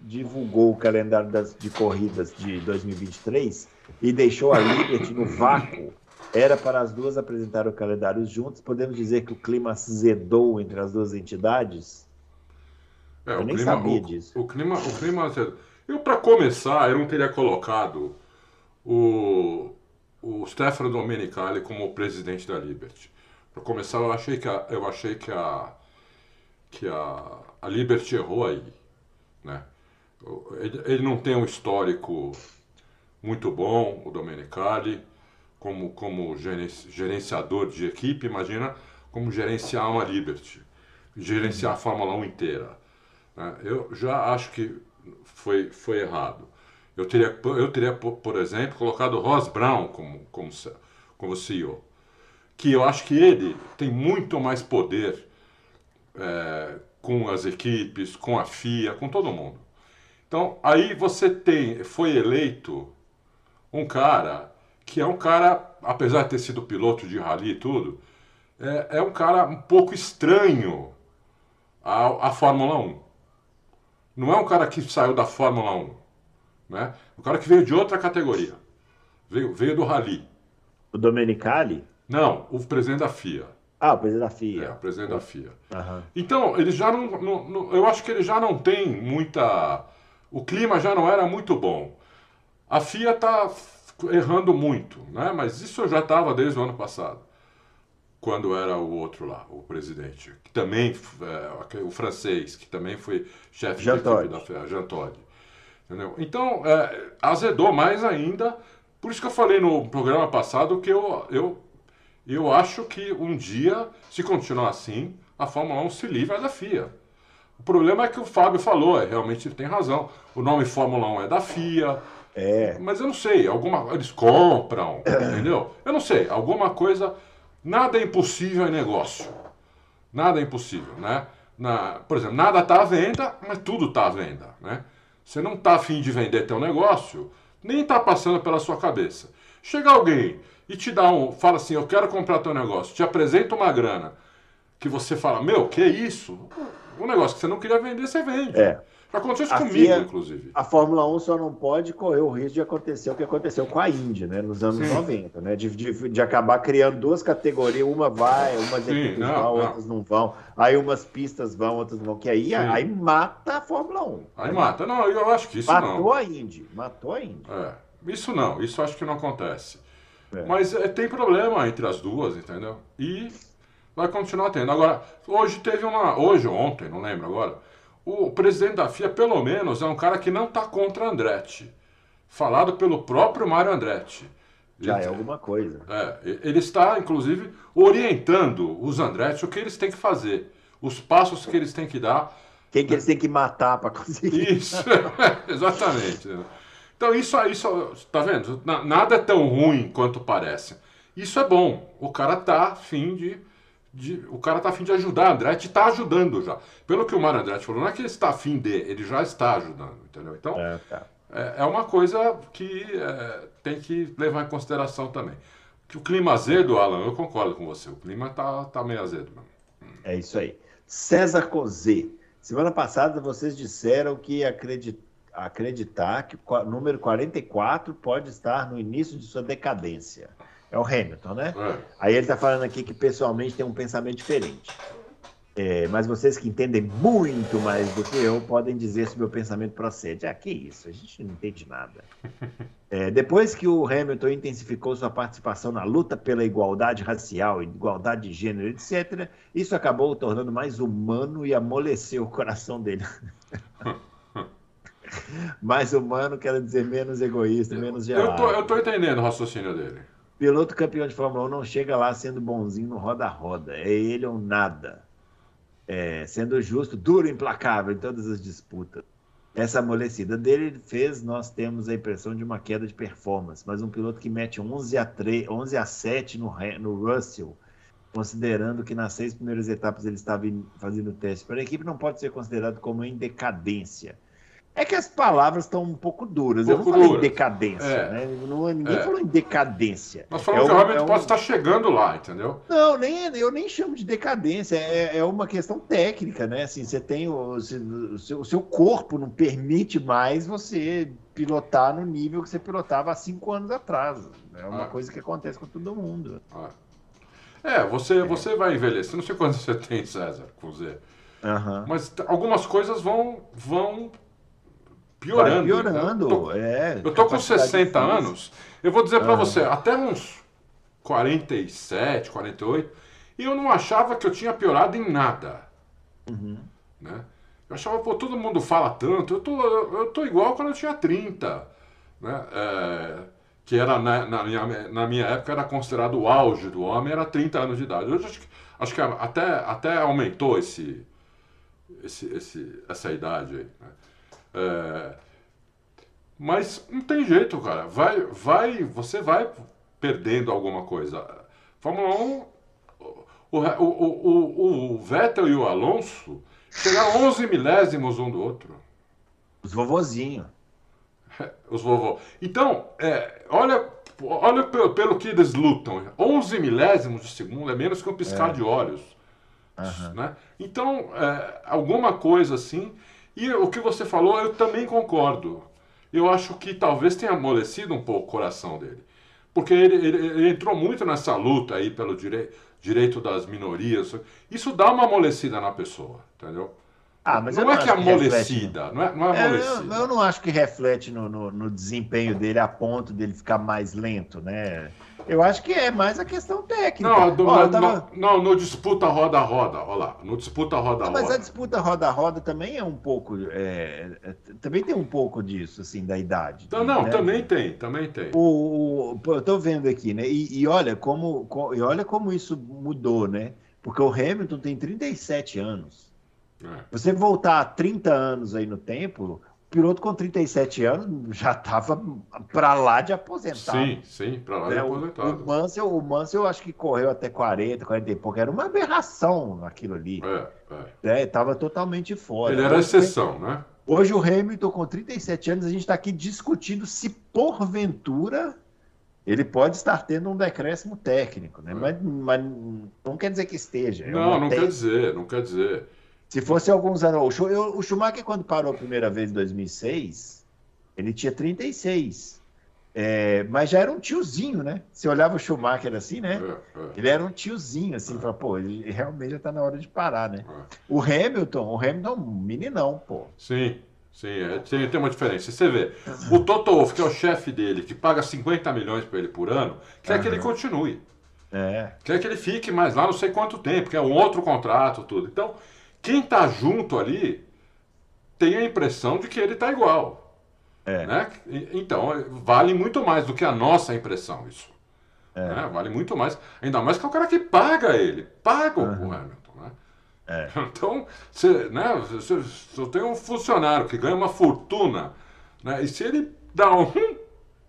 divulgou o calendário das, de corridas de 2023 e deixou a Liberty no vácuo, era para as duas apresentar o calendário juntos. Podemos dizer que o clima zedou entre as duas entidades? É, eu nem clima, sabia o, disso. O clima, o clima. Eu, para começar, eu não teria colocado o, o Stefano Domenicali como presidente da Liberty. Para começar, eu achei que a, eu achei que a, que a, a Liberty errou aí. Né? Ele, ele não tem um histórico muito bom, o Domenicali, como, como gerenciador de equipe. Imagina como gerenciar uma Liberty, gerenciar a Fórmula 1 inteira. Né? Eu já acho que foi, foi errado. Eu teria, eu teria, por exemplo, colocado Ross Brown como, como, como CEO, que eu acho que ele tem muito mais poder é, com as equipes, com a FIA, com todo mundo. Então, aí você tem, foi eleito um cara que é um cara, apesar de ter sido piloto de rally e tudo, é, é um cara um pouco estranho à, à Fórmula 1. Não é um cara que saiu da Fórmula 1. Né? Um cara que veio de outra categoria. Veio, veio do Rally. O Domenicali? Não, o presidente da FIA. Ah, o presidente da FIA. É, o presidente da FIA. Aham. Então, ele já não, não- não- Eu acho que ele já não tem muita. O clima já não era muito bom. A FIA está errando muito, né? Mas isso já estava desde o ano passado. Quando era o outro lá, o presidente, que também, é, o francês, que também foi chefe de equipe da FIA, Jean Todt. Entendeu? Então, é, azedou mais ainda. Por isso que eu falei no programa passado que eu, eu, eu acho que um dia, se continuar assim, a Fórmula 1 se livra da FIA. O problema é que o Fábio falou, é, realmente ele tem razão. O nome Fórmula 1 é da FIA, É. mas eu não sei, alguma eles compram, (coughs) entendeu? Eu não sei, alguma coisa. Nada é impossível em negócio. Nada é impossível, né? Na, por exemplo, nada está à venda, mas tudo está à venda, né? Você não está afim de vender teu negócio, nem está passando pela sua cabeça. Chega alguém e te dá um, fala assim, eu quero comprar teu negócio, te apresenta uma grana, que você fala, meu, que isso? Um negócio que você não queria vender, você vende. É. Aconteceu isso A comigo, FIA inclusive. A Fórmula 1 só não pode correr o risco de acontecer o que aconteceu com a Indy, né? Nos anos Sim. 90, né? De, de, de acabar criando duas categorias, uma vai, umas Sim, equipes não, vão, não. outras não vão. Aí umas pistas vão, outras não vão. Que aí, Sim. aí mata a Fórmula 1. Aí mata. Não, eu acho que isso Matou não. a Indy, matou a Indy. É, isso não, isso acho que não acontece. É. Mas é, tem problema entre as duas, entendeu? E vai continuar tendo. Agora, hoje teve uma. Hoje ou ontem, não lembro agora. O presidente da FIA, pelo menos, é um cara que não está contra Andretti. Falado pelo próprio Mário Andretti. Já Ele- é alguma coisa. é, ele está, inclusive, orientando os Andretti o que eles têm que fazer, os passos que eles têm que dar Quem que eles têm que matar para conseguir? isso, (laughs) exatamente. Então isso, isso, tá vendo? Na- Nada é tão ruim quanto parece. Isso é bom. O cara tá afim de, de o cara tá afim de ajudar. Andretti está ajudando já. Pelo que o Mário Andretti falou, não é que ele está afim de, ele já está ajudando, entendeu? Então É, tá. é, é uma coisa que é, tem que levar em consideração também. Que o clima azedo, Alan, eu concordo com você. O clima tá, tá meio azedo. Mano. É isso aí. César Cozê. Semana passada vocês disseram que acredi- acreditar que o número 44 pode estar no início de sua decadência. É o Hamilton, né? É. Aí ele está falando aqui que pessoalmente tem um pensamento diferente. É, mas vocês que entendem muito mais do que eu podem dizer se meu pensamento procede. Ah, que isso, a gente não entende nada. (laughs) É, depois que o Hamilton intensificou sua participação na luta pela igualdade racial, igualdade de gênero, etc., isso acabou o tornando mais humano e amoleceu o coração dele. (laughs) mais humano quer dizer menos egoísta, menos Eu gelado. tô, eu tô entendendo o raciocínio dele. Piloto campeão de Fórmula 1 não chega lá sendo bonzinho no roda-roda. É ele ou nada. É, sendo justo, duro e implacável em todas as disputas. Essa amolecida dele fez nós termos a impressão de uma queda de performance, mas um piloto que mete 11 a, 3, 11 a 7 no, no Russell, considerando que nas seis primeiras etapas ele estava fazendo teste para a equipe, não pode ser considerado como em decadência. É que as palavras estão um pouco duras. Eu não Pouco falei em duras. decadência. É. Né? Não- ninguém É. falou em decadência. Nós falamos É que um- o Hamilton é um- pode estar chegando lá, entendeu? não, nem, eu nem chamo de decadência, é, é uma questão técnica, né? Assim, você tem o, se- o seu, o seu corpo não permite mais você pilotar no nível que você pilotava há cinco anos atrás. É uma Ah. coisa que acontece com todo mundo. Ah. É, você, você vai envelhecer. Não sei quantos você tem, César, com Z. Mas algumas coisas vão, vão Vai piorando. piorando. Eu tô, é, eu tô com capacidade 60 física. anos. Eu vou dizer pra Ah. você, até uns 47, 48, e eu não achava que eu tinha piorado em nada. Uhum. né? Eu achava, pô, todo mundo fala tanto, eu tô, eu tô igual quando eu tinha 30, né? É, que era na, na minha, na minha época era considerado o auge do homem, era 30 anos de idade. Hoje acho que, acho que até, até aumentou esse, esse, esse, essa idade aí. Né? É, mas não tem jeito, cara. Vai, vai, você vai perdendo alguma coisa. Fórmula 1, o, o, o, o, Vettel e o Alonso chegaram 11 milésimos um do outro. Os vovozinhos. Os vovô. Então, é, olha olha pelo, pelo que eles lutam. 11 milésimos de segundo é menos que um piscar É. de olhos. Aham. Né? Então, é, alguma coisa assim. E o que você falou, eu também concordo. Eu acho que talvez tenha amolecido um pouco o coração dele. Porque ele, ele- ele entrou muito nessa luta aí pelo direi direito das minorias. Isso dá uma amolecida na pessoa, entendeu? Ah, mas eu não é não que é que reflete, amolecida, não é, não é É, eu, amolecida. eu não acho que reflete no, no- no desempenho dele a ponto dele ficar mais lento, né? Eu acho que é mais a questão técnica. Não, do- eu tava- não, no disputa roda-roda, olha lá. No disputa Não, mas a roda-roda. disputa roda-roda também é um pouco. é, é, também tem um pouco disso, assim, da idade. Não, não, né? também tem, também tem. O, o- eu tô vendo aqui, né? E, e olha como, co- e olha como isso mudou, né? Porque o Hamilton tem 37 anos. É. Você voltar 30 anos aí no tempo, o piloto com 37 anos já estava para lá de aposentar. Sim, sim, pra lá né? é O, aposentado. o Mansell, o Mansell, eu acho que correu até 40, 40 e pouco. Era uma aberração aquilo ali. É, é. Né? Tava totalmente fora. Ele era Hoje, exceção, né? Hoje o Hamilton, com 37 anos, a gente está aqui discutindo se porventura ele pode estar tendo um decréscimo técnico, né? É. Mas, mas não quer dizer que esteja. É Não, não quer dizer, não quer dizer. Se fosse alguns anos. O Schumacher, quando parou a primeira vez em 2006, ele tinha 36. É, mas já era um tiozinho, né? Você olhava o Schumacher assim, né? É, é, Ele era um tiozinho, assim, fala, pô, ele realmente já tá na hora de parar, né? é. O Hamilton, o Hamilton é um meninão, pô. Sim, sim, é, tem, tem uma diferença. Você vê, o Toto Wolff, que é o chefe dele, que paga 50 milhões para ele por ano, quer que ele continue. É, Quer que ele fique mais lá não sei quanto tempo, que é um outro contrato, tudo. Então, quem tá junto ali tem a impressão de que ele tá igual. É. Né? Então, vale muito mais do que a nossa impressão isso. né? Vale muito mais. Ainda mais que é o cara que paga ele. Paga o Hamilton. Né? É. (laughs) Então, você, né, você, você tem um funcionário que ganha uma fortuna, né, e se ele dá um,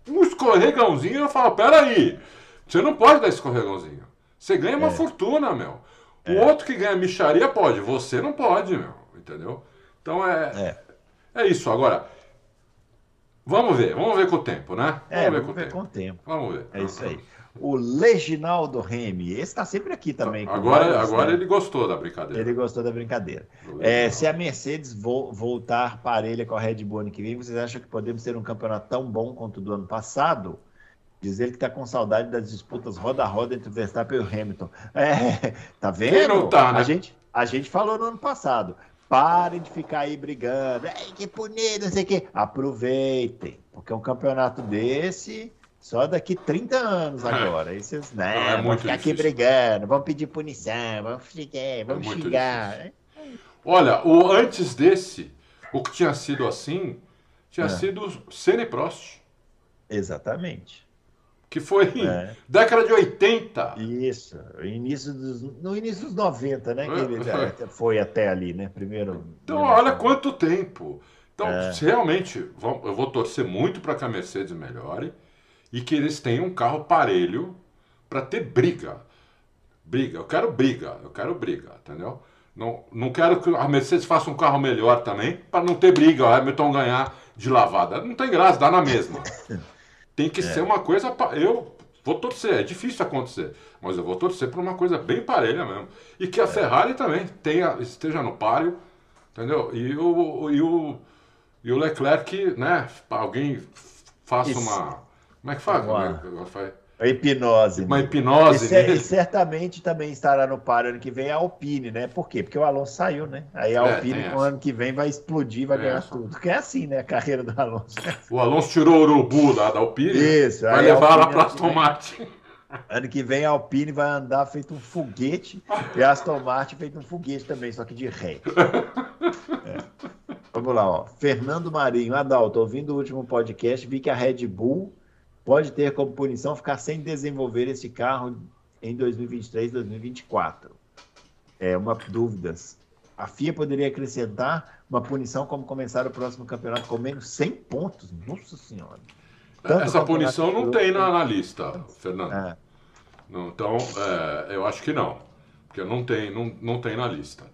um escorregãozinho, eu falo, peraí, você não pode dar escorregãozinho. Você ganha uma fortuna, meu. O outro que ganha micharia pode, você não pode, meu. Entendeu? Então é, é. é isso. Agora, vamos ver, vamos ver com o tempo, né? É, Vamos ver vamos com o ver tempo. com o tempo. Vamos ver. É isso aí. O Leginaldo Remy, esse tá sempre aqui também. Agora, agora né? ele gostou da brincadeira. Ele gostou da brincadeira. É, Leginaldo. se a Mercedes vo- voltar parelha com a Red Bull ano que vem, vocês acham que podemos ter um campeonato tão bom quanto o do ano passado? Diz ele que está com saudade das disputas roda a roda entre o Verstappen e o Hamilton. É, tá vendo? Quem não tá, né? a, gente, a gente falou no ano passado. Parem de ficar aí brigando. Ai, que punido, não sei o quê. Aproveitem, porque um campeonato desse só daqui 30 anos agora. Aí vocês, né, Não, é vão ficar aqui difícil. brigando, vamos pedir punição, vamos xingar, vamos muito xingar. Olha, o antes desse, o que tinha sido assim, tinha É. sido Senna e Prost, Exatamente. Que foi É. década de 80. Isso, início dos, no início dos 90, né? Que É. ele é, foi até ali, né? Primeiro. Então, olha quanto tempo. Então, É. realmente, eu vou torcer muito para que a Mercedes melhore e que eles tenham um carro parelho para ter briga. Briga, eu quero briga, eu quero briga, entendeu? Não, não quero que a Mercedes faça um carro melhor também, para não ter briga, o Hamilton ganhar de lavada. Não tem graça, dá na mesma. (laughs) Tem que ser uma coisa. pa- Eu vou torcer, é difícil acontecer, mas eu vou torcer por uma coisa bem parelha mesmo. E que a Ferrari também tenha, esteja no páreo, entendeu? E o, e o, e o Leclerc, né? Alguém faça Isso. uma. Como é que faz? Como é que faz? A hipnose. Uma né? hipnose E, e certamente também estará no par ano que vem a Alpine, né? Por quê? Porque o Alonso saiu, né? Aí a É, Alpine tem no essa. ano que vem vai explodir, vai É. ganhar tudo. Porque é assim, né? A carreira do Alonso. O Alonso tirou o urubu da, da Alpine. Isso, Vai levar lá Alpine para que Aston Martin. Ano que vem a Alpine vai andar feito um foguete e a Aston Martin feito um foguete também, só que de ré. É. Vamos lá, ó. Fernando Marinho, Adalto, ouvindo o último podcast, vi que a Red Bull pode ter como punição ficar sem desenvolver esse carro em 2023, 2024. É uma dúvida. A FIA poderia acrescentar uma punição como começar o próximo campeonato com menos 100 pontos. Nossa Senhora. Tanto Essa punição não tem na, na lista, Fernando. É. Não, então, é, eu acho que não. Porque não tem, não, não tem na lista.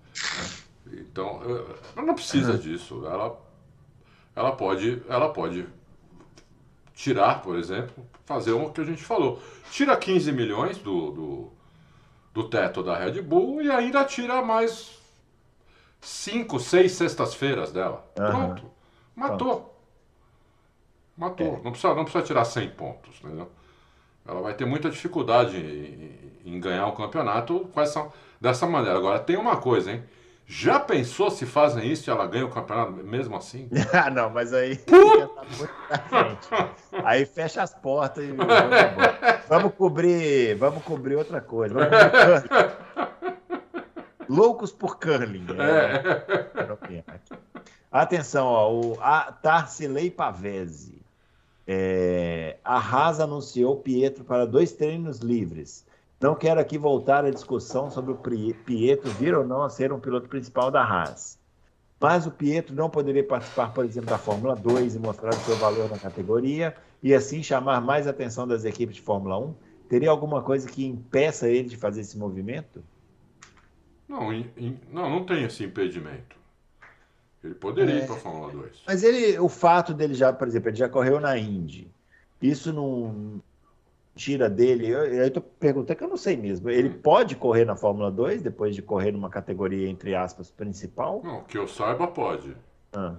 Então, é, ela não precisa disso. Ela, ela, pode, ela pode tirar, por exemplo, fazer o que a gente falou. Tira 15 milhões do, do, do teto da Red Bull e ainda tira mais 5, 6 sextas-feiras dela. Aham. Pronto. Matou. Matou. É. Não, precisa, não precisa tirar 100 pontos, entendeu? Ela vai ter muita dificuldade em, em ganhar o campeonato com essa, dessa maneira. Agora, tem uma coisa, hein? Já pensou se fazem isso e ela ganha o campeonato mesmo assim? (laughs) Ah, não, mas aí (laughs) tá. Aí fecha as portas e vamos, cobrir, vamos cobrir outra coisa. Vamos cobrir curling. Loucos por curling. É. Atenção, ó, o a Tarcilei Pavese. É, a Haas anunciou Pietro para dois treinos livres. Não quero aqui voltar à discussão sobre o Pietro vir ou não a ser um piloto principal da Haas. Mas o Pietro não poderia participar, por exemplo, da Fórmula 2 e mostrar o seu valor na categoria e assim chamar mais atenção das equipes de Fórmula 1? Teria alguma coisa que impeça ele de fazer esse movimento? Não, não, não tem esse impedimento. Ele poderia É. ir para a Fórmula 2. Mas ele, o fato dele já, por exemplo, ele já correu na Indy. Isso não tira dele. Eu, eu tô perguntando que eu não sei mesmo. Ele pode correr na Fórmula 2 depois de correr numa categoria, entre aspas, principal? Não, que eu saiba, pode. Ah,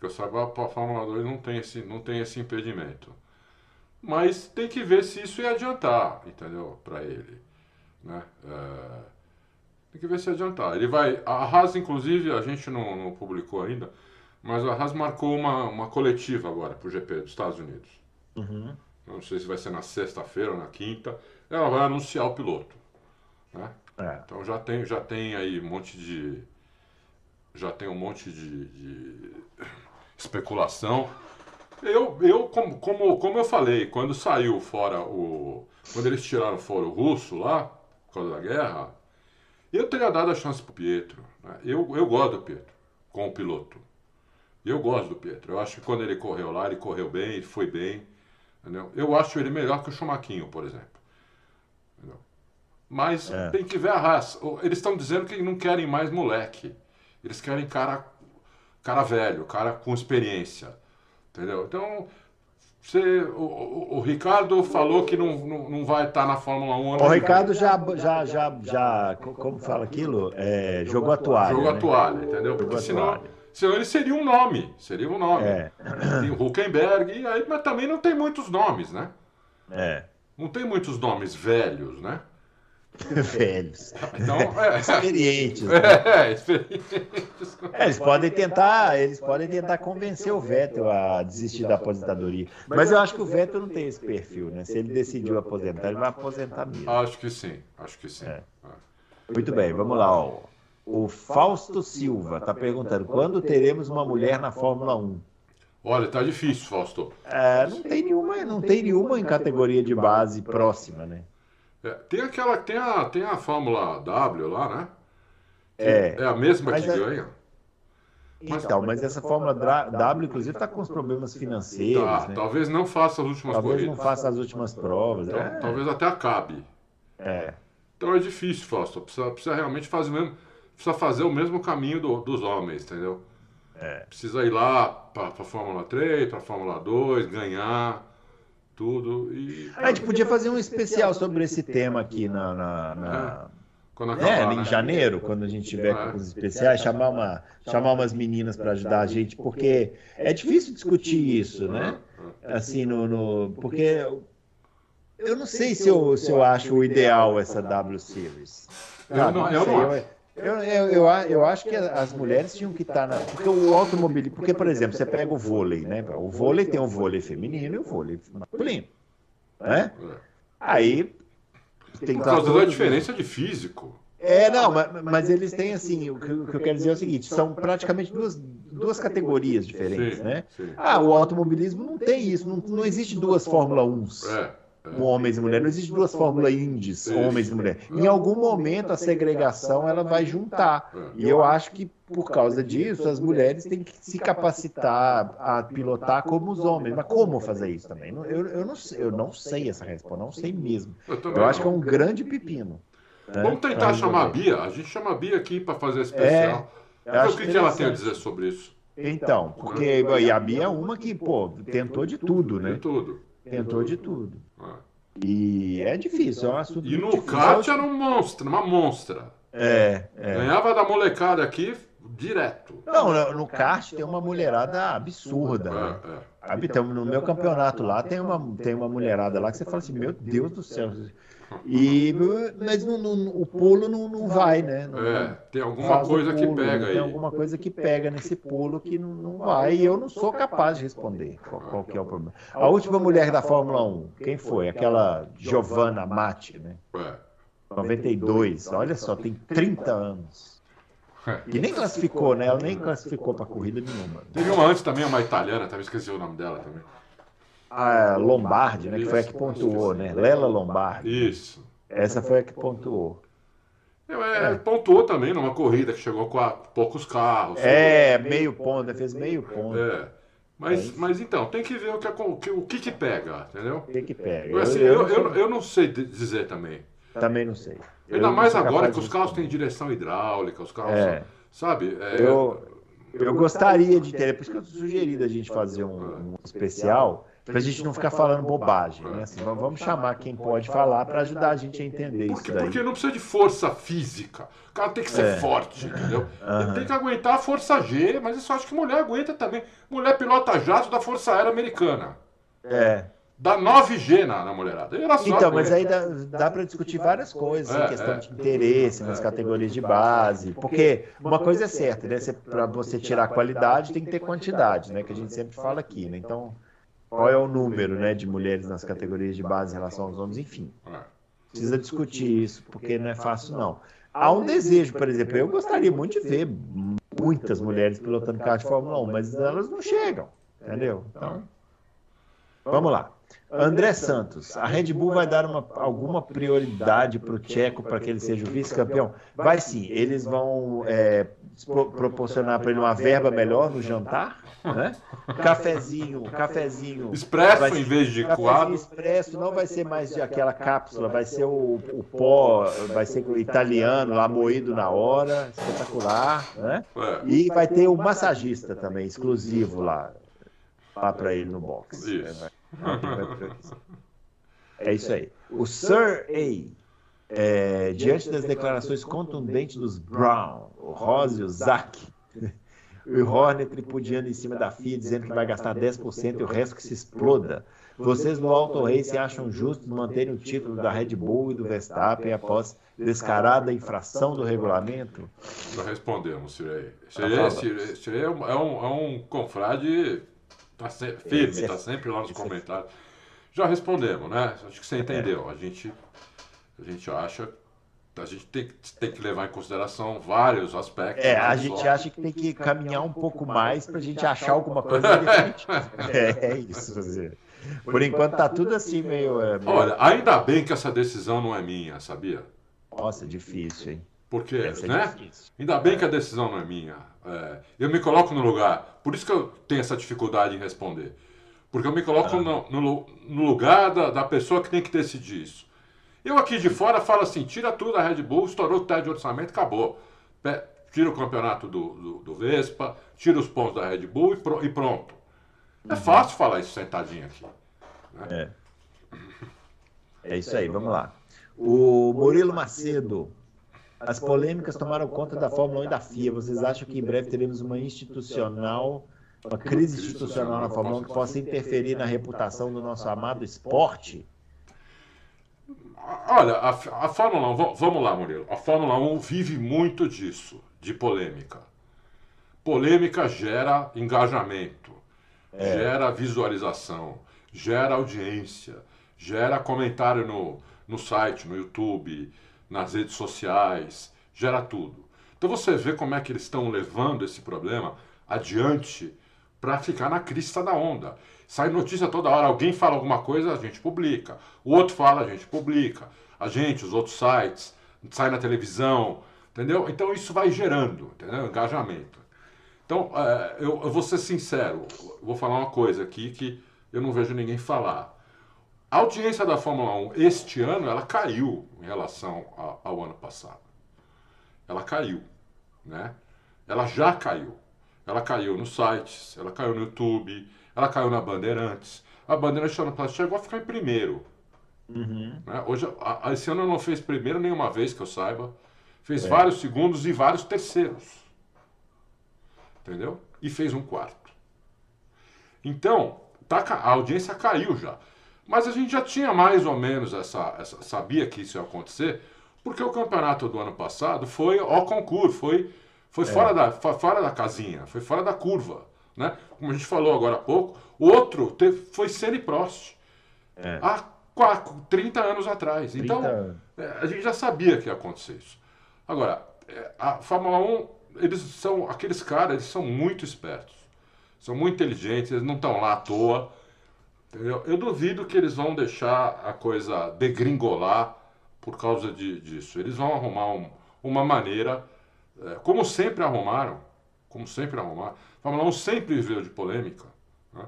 Que eu saiba, a Fórmula 2 não tem esse, não tem esse impedimento. Mas tem que ver se isso ia adiantar, entendeu? Para ele. Né? É, tem que ver se ia adiantar. Ele vai. A Haas, inclusive, a gente não, não publicou ainda, mas a Haas marcou uma, uma coletiva agora para o GP dos Estados Unidos. uhum. Não sei se vai ser na sexta-feira ou na quinta. Ela vai anunciar o piloto. Né? É. Então já tem, já tem aí um monte de. Já tem um monte de, de especulação. Eu, eu como, como, como eu falei, quando saiu fora o. Quando eles tiraram fora o russo lá, por causa da guerra, eu teria dado a chance pro Pietro. né? Eu, eu gosto do Pietro, como piloto. Eu gosto do Pietro. Eu acho que quando ele correu lá, ele correu bem, ele foi bem. Entendeu? Eu acho ele melhor que o Chumaquinho, por exemplo. Entendeu? Mas É. tem que ver a raça. Eles estão dizendo que não querem mais moleque. Eles querem cara, cara velho, cara com experiência. Entendeu? Então, você, o, o- o Ricardo falou que não, não, não vai estar na Fórmula 1 ano O Ricardo já, já, já, já, co- como fala aquilo? É, jogou a toalha. Jogou a né? toalha, entendeu? Jogou Porque senão. Senão ele seria um nome. Seria um nome. É, Tem o Huckenberg, aí, mas também não tem muitos nomes, né? é. Não tem muitos nomes velhos, né? Velhos. Então, (laughs) é. Experientes. né? É, experientes. É, eles podem tentar, eles podem tentar convencer o Vettel a desistir da aposentadoria. Mas eu acho que o Vettel não tem esse perfil, né? Se ele decidiu aposentar, ele vai aposentar mesmo. Acho que sim, acho que sim. É. É. Muito bem, vamos lá. ó. O Fausto Silva está perguntando quando teremos uma mulher na Fórmula 1? Olha, tá difícil, Fausto. É, não tem nenhuma, não tem nenhuma em categoria de base próxima, né? É, tem aquela, tem a, tem a Fórmula W lá, né? Que É. É a mesma Mas que é- ganha. Então, mas essa Fórmula W, inclusive, está com os problemas financeiros, Tá, né? Talvez não faça as últimas Talvez não corridas. faça as últimas provas. Então, É, Talvez até acabe. é. Então é difícil, Fausto. Precisa, precisa realmente fazer o mesmo, precisa fazer o mesmo caminho do- dos homens, entendeu? É. Precisa ir lá para a Fórmula 3, para a Fórmula 2, ganhar tudo e A gente podia fazer um especial sobre esse tema aqui na, na- na- quando É, acabar, em né? janeiro, quando a gente tiver É. com os especiais, chamar, uma, chamar umas meninas para ajudar a gente, porque é difícil discutir isso, né? Assim, no, no- porque eu- eu não sei se eu, se eu acho o ideal essa W Series. Eu não- eu não eu, eu, eu, eu, a- eu acho que as mulheres tinham que estar na. Porque o automobilismo. Porque, por exemplo, você pega o vôlei, né? O vôlei tem o vôlei feminino e o vôlei masculino. Né? É. Aí. Tem Por que causa da diferença de físico. é, não, mas, mas eles têm assim, o que, o que eu quero dizer é o seguinte, são praticamente duas, duas categorias diferentes, Sim, né? sim. Ah, o automobilismo não tem isso, não, não existe duas Fórmula 1s, É, homens e mulheres, não existe duas Fórmula Indies, Isso. homens e mulheres. Em algum momento a segregação ela vai juntar. É. E eu acho que por causa disso as mulheres têm que se capacitar a pilotar como os homens. Mas como fazer isso também? Eu, eu, não, sei, eu não sei essa resposta, não sei mesmo. Eu, Eu acho que é um grande pepino. né? Vamos tentar chamar a. Bia. A gente chama a Bia aqui para fazer especial. acho o que, que ela tem a dizer sobre isso. Então, porque e a Bia é uma que, pô, tentou de tudo, né? De tudo. Tentou de tudo. E é difícil, é um assunto E no kart era um monstro, uma monstra. É, é. Ganhava da molecada aqui direto. Não, no, no kart tem uma mulherada absurda, né? É, é. Sabe, tem- no meu campeonato lá tem uma, tem uma mulherada lá que você fala assim, meu Deus do céu. E, mas não- não- o pulo não, não vai, né? Não- É, tem alguma coisa que pulo, pega Tem aí. alguma coisa que pega nesse pulo que não, não vai. E eu não sou capaz de responder qual, qual que é o problema. A última mulher da Fórmula 1, quem foi? Aquela Giovanna Matti, né? É. 92. Olha só, tem 30 anos. E nem classificou, né? Ela nem classificou para corrida nenhuma. Teve uma antes também, uma italiana, também esqueci o nome dela também. A Lombardi, né? Que foi a que pontuou, né? Lela Lombardi. Isso. Essa foi a que pontuou. É, pontuou também numa corrida que chegou com poucos carros. É, meio ponto, fez meio ponto. É. Mas, mas então, tem que ver o que, o que, que pega, entendeu? O que que pega? Eu, assim, Eu- eu eu, não eu, não sei di- dizer também. Também não sei. Ainda mais agora que os carros têm direção hidráulica, os carros, É. sabe? É, Eu, eu gostaria de ter, é por isso que eu sugeri da gente fazer um, um especial, pra gente não ficar falando bobagem, né? Assim, vamos vamos chamar quem pode falar para ajudar a gente a entender Porque, isso daí. porque não precisa de força física. O cara tem que ser É. forte, entendeu? Ele tem que aguentar a força G, mas isso eu acho que mulher aguenta também. Mulher pilota jato da Força Aérea Americana. É. Dá 9G na, na mulherada. Então, mas aí dá, dá para discutir várias coisas, É, em questão é. de interesse nas categorias de base, porque uma coisa é certa, né? Para você tirar qualidade tem que ter quantidade, né? Que a gente sempre fala aqui, né? Então, qual é o número, né, de mulheres nas categorias de base em relação aos homens, enfim. É. Precisa discutir isso, porque não é fácil, não. Há um desejo, por exemplo, eu gostaria muito de ver muitas mulheres pilotando carro de Fórmula 1, mas elas não chegam, entendeu? Então, vamos lá. André Santos, a Red Bull vai dar uma, alguma prioridade para o Tcheco para que ele seja o vice-campeão? Vai sim, eles vão é, pro- proporcionar para ele uma verba melhor no jantar, né? (laughs) Cafezinho, cafezinho. Expresso vai- em vez de coado. expresso não vai ser mais de aquela cápsula, vai ser o, o pó, vai ser o italiano lá moído na hora, espetacular, né? É. E vai ter o massagista também, exclusivo lá, lá para ele no box. Isso. É isso aí. O Sir A, é, diante das declarações contundentes dos Brown, o Rose e o Zack, (laughs) o Horner tripudiando em cima da FIA, dizendo que vai gastar 10% e o resto que se exploda. Vocês no Auto Race acham justo manterem o título da Red Bull e do Verstappen após descarada infração do regulamento? Já respondemos, Cirei. fala. Cirei, Cirei, Cirei é, um, é, um, é um confrade tá se- firme, Esse é- está sempre lá nos esse é- comentários. Já respondemos, né? Acho que você É. entendeu. A gente, a gente acha. A gente tem, que- tem que levar em consideração vários aspectos. É, não a só- gente acha que tem que caminhar um pouco mais para a gente achar alguma coisa definitiva. (laughs) É, é isso. Por enquanto tá tudo assim meio, é, meio- Olha, ainda bem que essa decisão não é minha, sabia? Nossa, difícil, hein? Porque, Essa é né? Ainda bem que a decisão não é minha. É, eu me coloco no lugar. Por isso que eu tenho essa dificuldade em responder. Porque eu me coloco no, no lu- no lugar da, da pessoa que tem que decidir isso. Eu aqui de fora falo assim: tira tudo da Red Bull, estourou o teto de orçamento, acabou. Pe- Tira o campeonato do, do, do Vespa, tira os pontos da Red Bull e, pro- e pronto. É fácil falar isso sentadinho aqui. É. (laughs) É isso aí, vamos lá. O Murilo Macedo. As polêmicas tomaram conta da Fórmula 1 e da FIA. Vocês acham que em breve teremos uma institucional, uma crise institucional na Fórmula 1 que possa interferir na reputação do nosso amado esporte? Olha, a, a Fórmula 1, va- vamos lá, Murilo. A Fórmula 1 vive muito disso, de polêmica. Polêmica gera engajamento, gera visualização, gera audiência, gera comentário no, no site, no YouTube, nas redes sociais, gera tudo. Então você vê como é que eles estão levando esse problema adiante para ficar na crista da onda. Sai notícia toda hora, alguém fala alguma coisa, a gente publica. O outro fala, a gente publica. A gente, os outros sites, sai na televisão, entendeu? Então isso vai gerando, entendeu? Engajamento. Então, é, eu, vou ser sincero, vou falar uma coisa aqui que eu não vejo ninguém falar. A audiência da Fórmula 1 este ano, ela caiu em relação a- ao ano passado. Ela caiu, né? Ela já caiu. ela caiu nos sites, ela caiu no YouTube, ela caiu na Bandeirantes. A Bandeirantes chegou a ficar em primeiro. Uhum. Né? Hoje, a, a, esse ano não fez primeiro nenhuma vez que eu saiba. Fez é. vários segundos e vários terceiros. Entendeu? E fez um quarto. Então, tá, a audiência caiu já. Mas a gente já tinha mais ou menos essa, essa, sabia que isso ia acontecer, porque o campeonato do ano passado foi ao concurso, foi, foi é. fora, da, fora da casinha, foi fora da curva. Né? Como a gente falou agora há pouco, o outro teve, foi Senna Prost. É. Há 30 anos atrás. 30 então, anos. É, a gente já sabia que ia acontecer isso. Agora, é, a Fórmula 1, eles são, aqueles caras, eles são muito espertos. São muito inteligentes, eles não estão lá à toa. Entendeu? Eu duvido que eles vão deixar a coisa degringolar por causa de, disso. Eles vão arrumar um, uma maneira, é, como sempre arrumaram, como sempre arrumaram. Fórmula 1 sempre veio de polêmica né?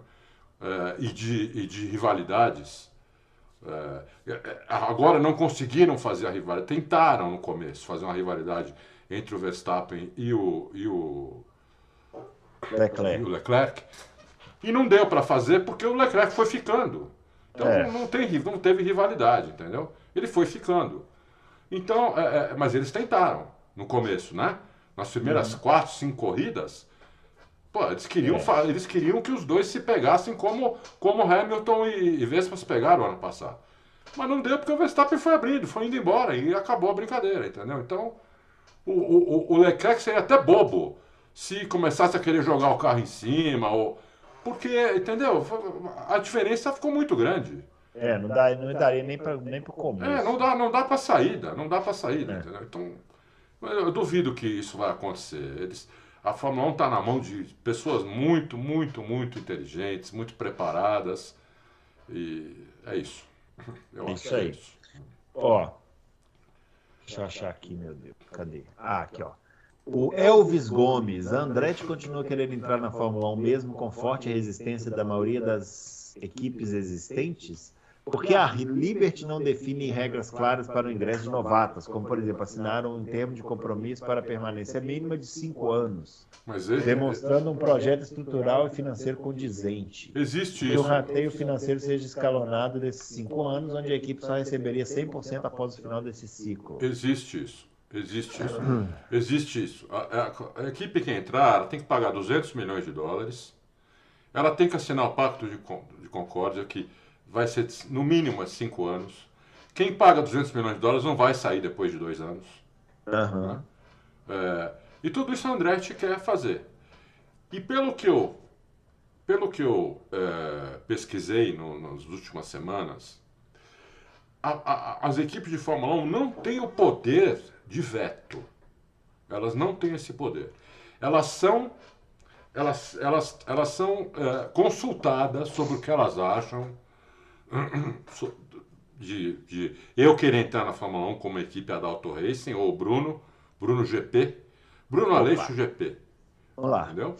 é, e, de, e de rivalidades. É, é, agora não conseguiram fazer a rivalidade, tentaram no começo fazer uma rivalidade entre o Verstappen e o, e o, Leclerc. E o Leclerc e não deu para fazer porque o Leclerc foi ficando. Então é. não, tem, não teve rivalidade, entendeu? Ele foi ficando. Então, é, é, mas eles tentaram no começo, né? Nas primeiras uhum. quatro, cinco corridas, pô, eles queriam, é. eles queriam que os dois se pegassem como, como Hamilton e, e Vespa se pegaram ano passado. Mas não deu porque o Verstappen foi abrindo, foi indo embora e acabou a brincadeira, entendeu? Então, o, o, o Leclerc seria até bobo se começasse a querer jogar o carro em cima ou porque, entendeu? A diferença ficou muito grande. É, não, dá, não daria nem para nem o começo. É, não dá, não dá para saída, não dá para saída, é. entendeu? Então, eu duvido que isso vai acontecer. Eles, a Fórmula 1 está na mão de pessoas muito, muito, muito inteligentes, muito preparadas. E é isso. Eu é isso aí. É isso. Ó, deixa eu achar aqui, meu Deus. Cadê? Ah, aqui, ó. O Elvis Gomes, Andretti continua querendo entrar na Fórmula 1 mesmo com forte resistência da maioria das equipes existentes? Porque a Liberty não define regras claras para o ingresso de novatas, como, por exemplo, assinaram um termo de compromisso para permanência mínima de cinco anos, ele... demonstrando um projeto estrutural e financeiro condizente. Existe que isso. o rateio financeiro seja escalonado desses cinco anos, onde a equipe só receberia 100% após o final desse ciclo. Existe isso. Existe isso. Existe isso. A, a, a, equipe que entrar tem que pagar 200 milhões de dólares. Ela tem que assinar o Pacto de, de Concórdia, que vai ser no mínimo é cinco anos. Quem paga 200 milhões de dólares não vai sair depois de dois anos. Uhum. Né? É, e tudo isso a Andretti quer fazer. E pelo que eu, pelo que eu é, pesquisei no, nas últimas semanas, a, a, as equipes de Fórmula 1 não têm o poder de veto. Elas não têm esse poder. Elas são, elas, elas, elas são é, consultadas sobre o que elas acham (clears throat) de, de eu querer entrar na Fórmula 1 como equipe Adalto Racing ou Bruno, Bruno GP, Bruno Opa. Aleixo GP. Olá. Entendeu?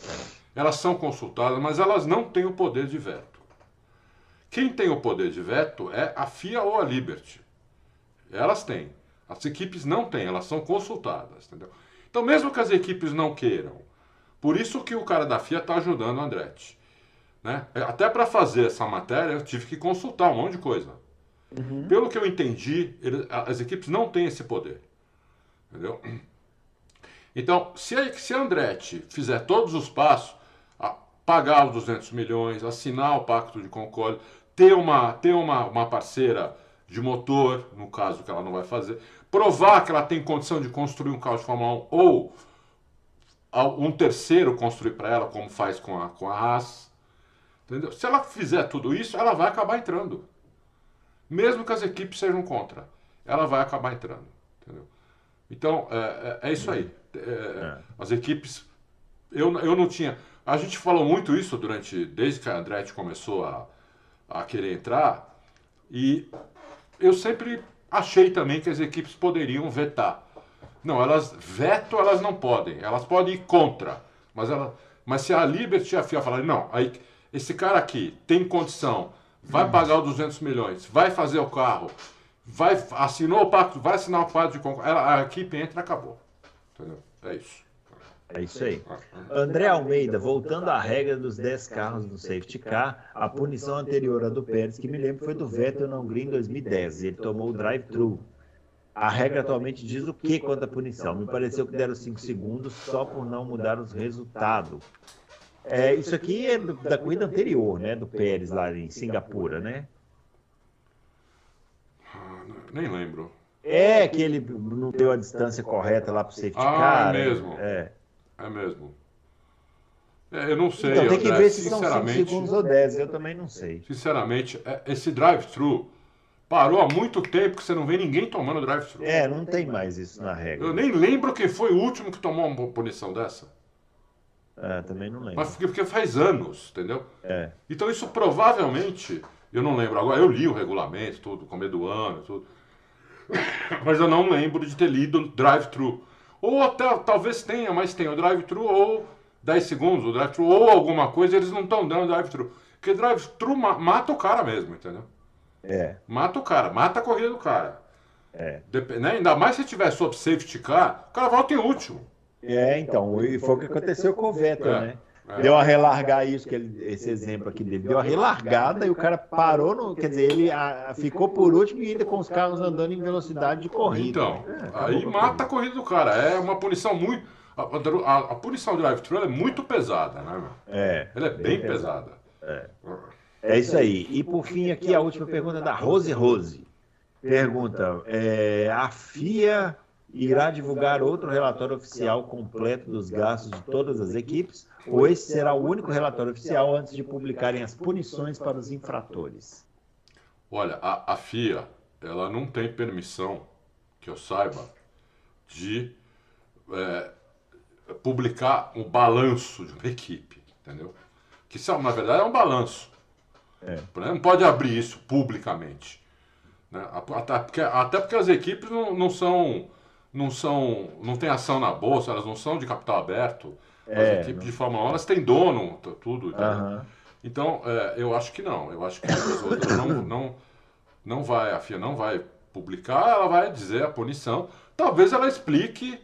Elas são consultadas, mas elas não têm o poder de veto. Quem tem o poder de veto é a FIA ou a Liberty. Elas têm. As equipes não têm, elas são consultadas, entendeu? Então, mesmo que as equipes não queiram, por isso que o cara da FIA está ajudando o Andretti. Né? É, até para fazer essa matéria, eu tive que consultar um monte de coisa. Uhum. Pelo que eu entendi, ele, as equipes não têm esse poder. Entendeu? Então, se a, se a Andretti fizer todos os passos, pagar os 200 milhões, assinar o Pacto de Concórdia, ter uma, ter uma, uma parceira de motor, no caso que ela não vai fazer, provar que ela tem condição de construir um carro de Fórmula 1 ou um terceiro construir para ela, como faz com a, com a Haas. Entendeu? Se ela fizer tudo isso, ela vai acabar entrando. Mesmo que as equipes sejam contra, ela vai acabar entrando. Entendeu? Então, é, é, é isso aí. É, é. as equipes. Eu, eu não tinha. A gente falou muito isso durante. Desde que a Andretti começou a, a querer entrar. E eu sempre achei também que as equipes poderiam vetar. Não, elas veto elas não podem, elas podem ir contra, mas ela, mas se a Liberty e a FIA falarem, não, aí esse cara aqui tem condição, vai hum. pagar os 200 milhões, vai fazer o carro, vai assinou o pacto, vai assinar o pacto de concorrência, a equipe entra, acabou. Entendeu? É isso. É isso aí. André Almeida, voltando à regra dos 10 carros do safety car, a punição anterior à do Pérez, que me lembro, foi do Vettel na Hungria em 2010. Ele tomou o drive-thru. A regra atualmente diz o que quanto à punição? Me pareceu que deram 5 segundos só por não mudar os resultados. É, isso aqui é do, da corrida anterior, né? Do Pérez lá em Singapura, né? Ah, nem lembro. É que ele não deu a distância correta lá para o safety ah, car. É mesmo. É. É mesmo. É, eu não sei. Então tem que André, ver se são 5 segundos ou 10, eu também não sei. Sinceramente, é, esse drive-thru parou há muito tempo que você não vê ninguém tomando drive-thru. É, não tem mais isso na regra. Eu nem lembro quem foi o último que tomou uma punição dessa. É, também não lembro. Mas porque, faz anos, entendeu? É. Então isso provavelmente, eu não lembro agora, eu li o regulamento, tudo, com medo do ano, tudo. (coughs) Mas eu não lembro de ter lido drive-thru. Ou até, talvez tenha, mas tem o drive-thru ou 10 segundos, o drive-thru ou alguma coisa, eles não estão dando drive-thru. Porque drive-thru ma mata o cara mesmo, entendeu? É. Mata o cara, mata a corrida do cara. É. Dep né? Ainda mais se tiver sob safety car, o cara volta em último. É, então, e foi o que aconteceu com o Vettel, É, né? É. Deu a relargar isso, que ele, esse exemplo aqui dele, deu a relargada e o cara parou, no, quer dizer, ele a- ficou por último e ainda com os carros andando em velocidade de corrida. Então, É, aí mata a corrida do cara. É uma punição muito. A, a, a punição do drive-thru ela é muito pesada, né, meu? É, Ela é bem, pesada. é isso aí. E por fim, aqui a última pergunta da Rose Rose. Pergunta: é, a FIA irá divulgar outro relatório oficial completo dos gastos de todas as equipes? Ou esse será o único relatório oficial antes de publicarem as punições para os infratores? Olha, a, a FIA, ela não tem permissão, que eu saiba, de é, publicar um balanço de uma equipe, entendeu? Que isso, na verdade, é um balanço. É. Não pode abrir isso publicamente. né? Até porque, até porque as equipes não, não são. Não são. não tem ação na bolsa, elas não são de capital aberto. As É, equipes não- de Fórmula 1 elas têm dono, tudo. Então, é, eu acho que não. Eu acho que as outras não, não, não vai, a FIA não vai publicar, ela vai dizer a punição. Talvez ela explique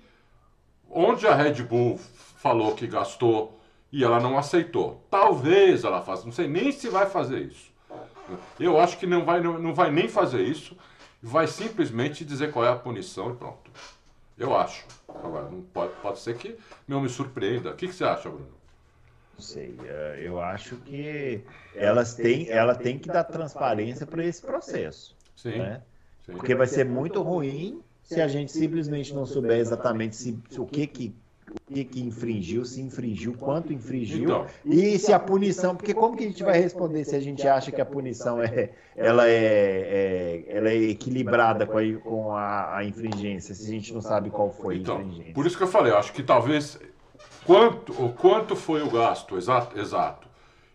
onde a Red Bull falou que gastou e ela não aceitou. Talvez ela faça, não sei nem se vai fazer isso. Eu acho que não vai, não, não vai nem fazer isso, vai simplesmente dizer qual é a punição e pronto. Eu acho. Agora, pode, pode ser que não me surpreenda. O que, que você acha, Bruno? Não sei. é, Eu acho que elas têm, ela tem que dar transparência para esse processo. Sim. Né? sim. Porque vai ser muito ruim se a gente simplesmente não souber exatamente se, o que que que que infringiu, se infringiu, quanto infringiu Então. e se a punição, porque como que a gente vai responder se a gente acha que a punição é ela é, é- ela é equilibrada com a, com a, a infringência, se a gente não sabe qual foi a Então, infringência. por isso que eu falei, eu acho que talvez quanto, o quanto foi o gasto exato, exato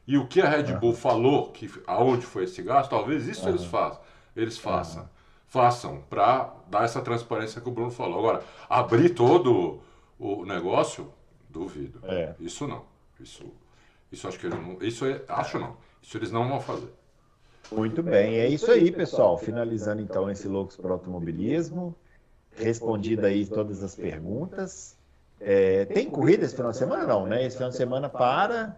e o que a Red Bull falou, que aonde foi esse gasto, talvez isso eles façam, eles façam, façam para dar essa transparência que o Bruno falou. Agora, abrir todo o negócio, duvido. É. Isso não. Isso, isso acho que eles não, isso é- acho não. Isso eles não vão fazer. Muito bem, é isso aí, pessoal. Finalizando então esse Loucos para Automobilismo. Respondida aí todas as perguntas. É, tem corrida esse final de semana? Não, né? Esse final de semana para.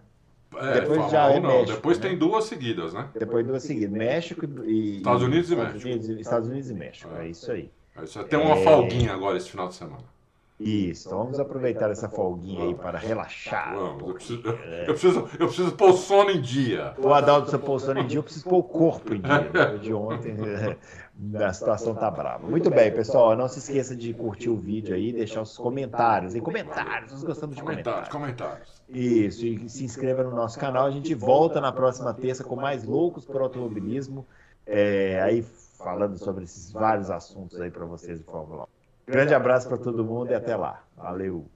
É, Depois já é 1 não. México, Depois né? tem duas seguidas, né? Depois duas seguidas. México e. Estados Unidos e Estados México. Unidos, Estados Unidos e México. É isso aí. Aí você tem uma É. folguinha agora esse final de semana. Isso. Então vamos aproveitar essa folguinha aí para relaxar. Vamos, eu preciso, né? eu preciso, eu preciso pôr sono em dia. O Adalto se postando em dia, eu preciso pôr o corpo em dia. né? De ontem, (laughs) a situação tá brava. Muito bem, pessoal. Não se esqueça de curtir o vídeo aí, deixar os comentários. E comentários, nós gostamos de Comentários, comentários. comentários. Isso, e se inscreva no nosso canal. A gente volta na próxima terça com mais loucos por automobilismo. É, aí falando sobre esses vários assuntos aí para vocês de Fórmula 1. Grande abraço para todo mundo e até lá. Valeu!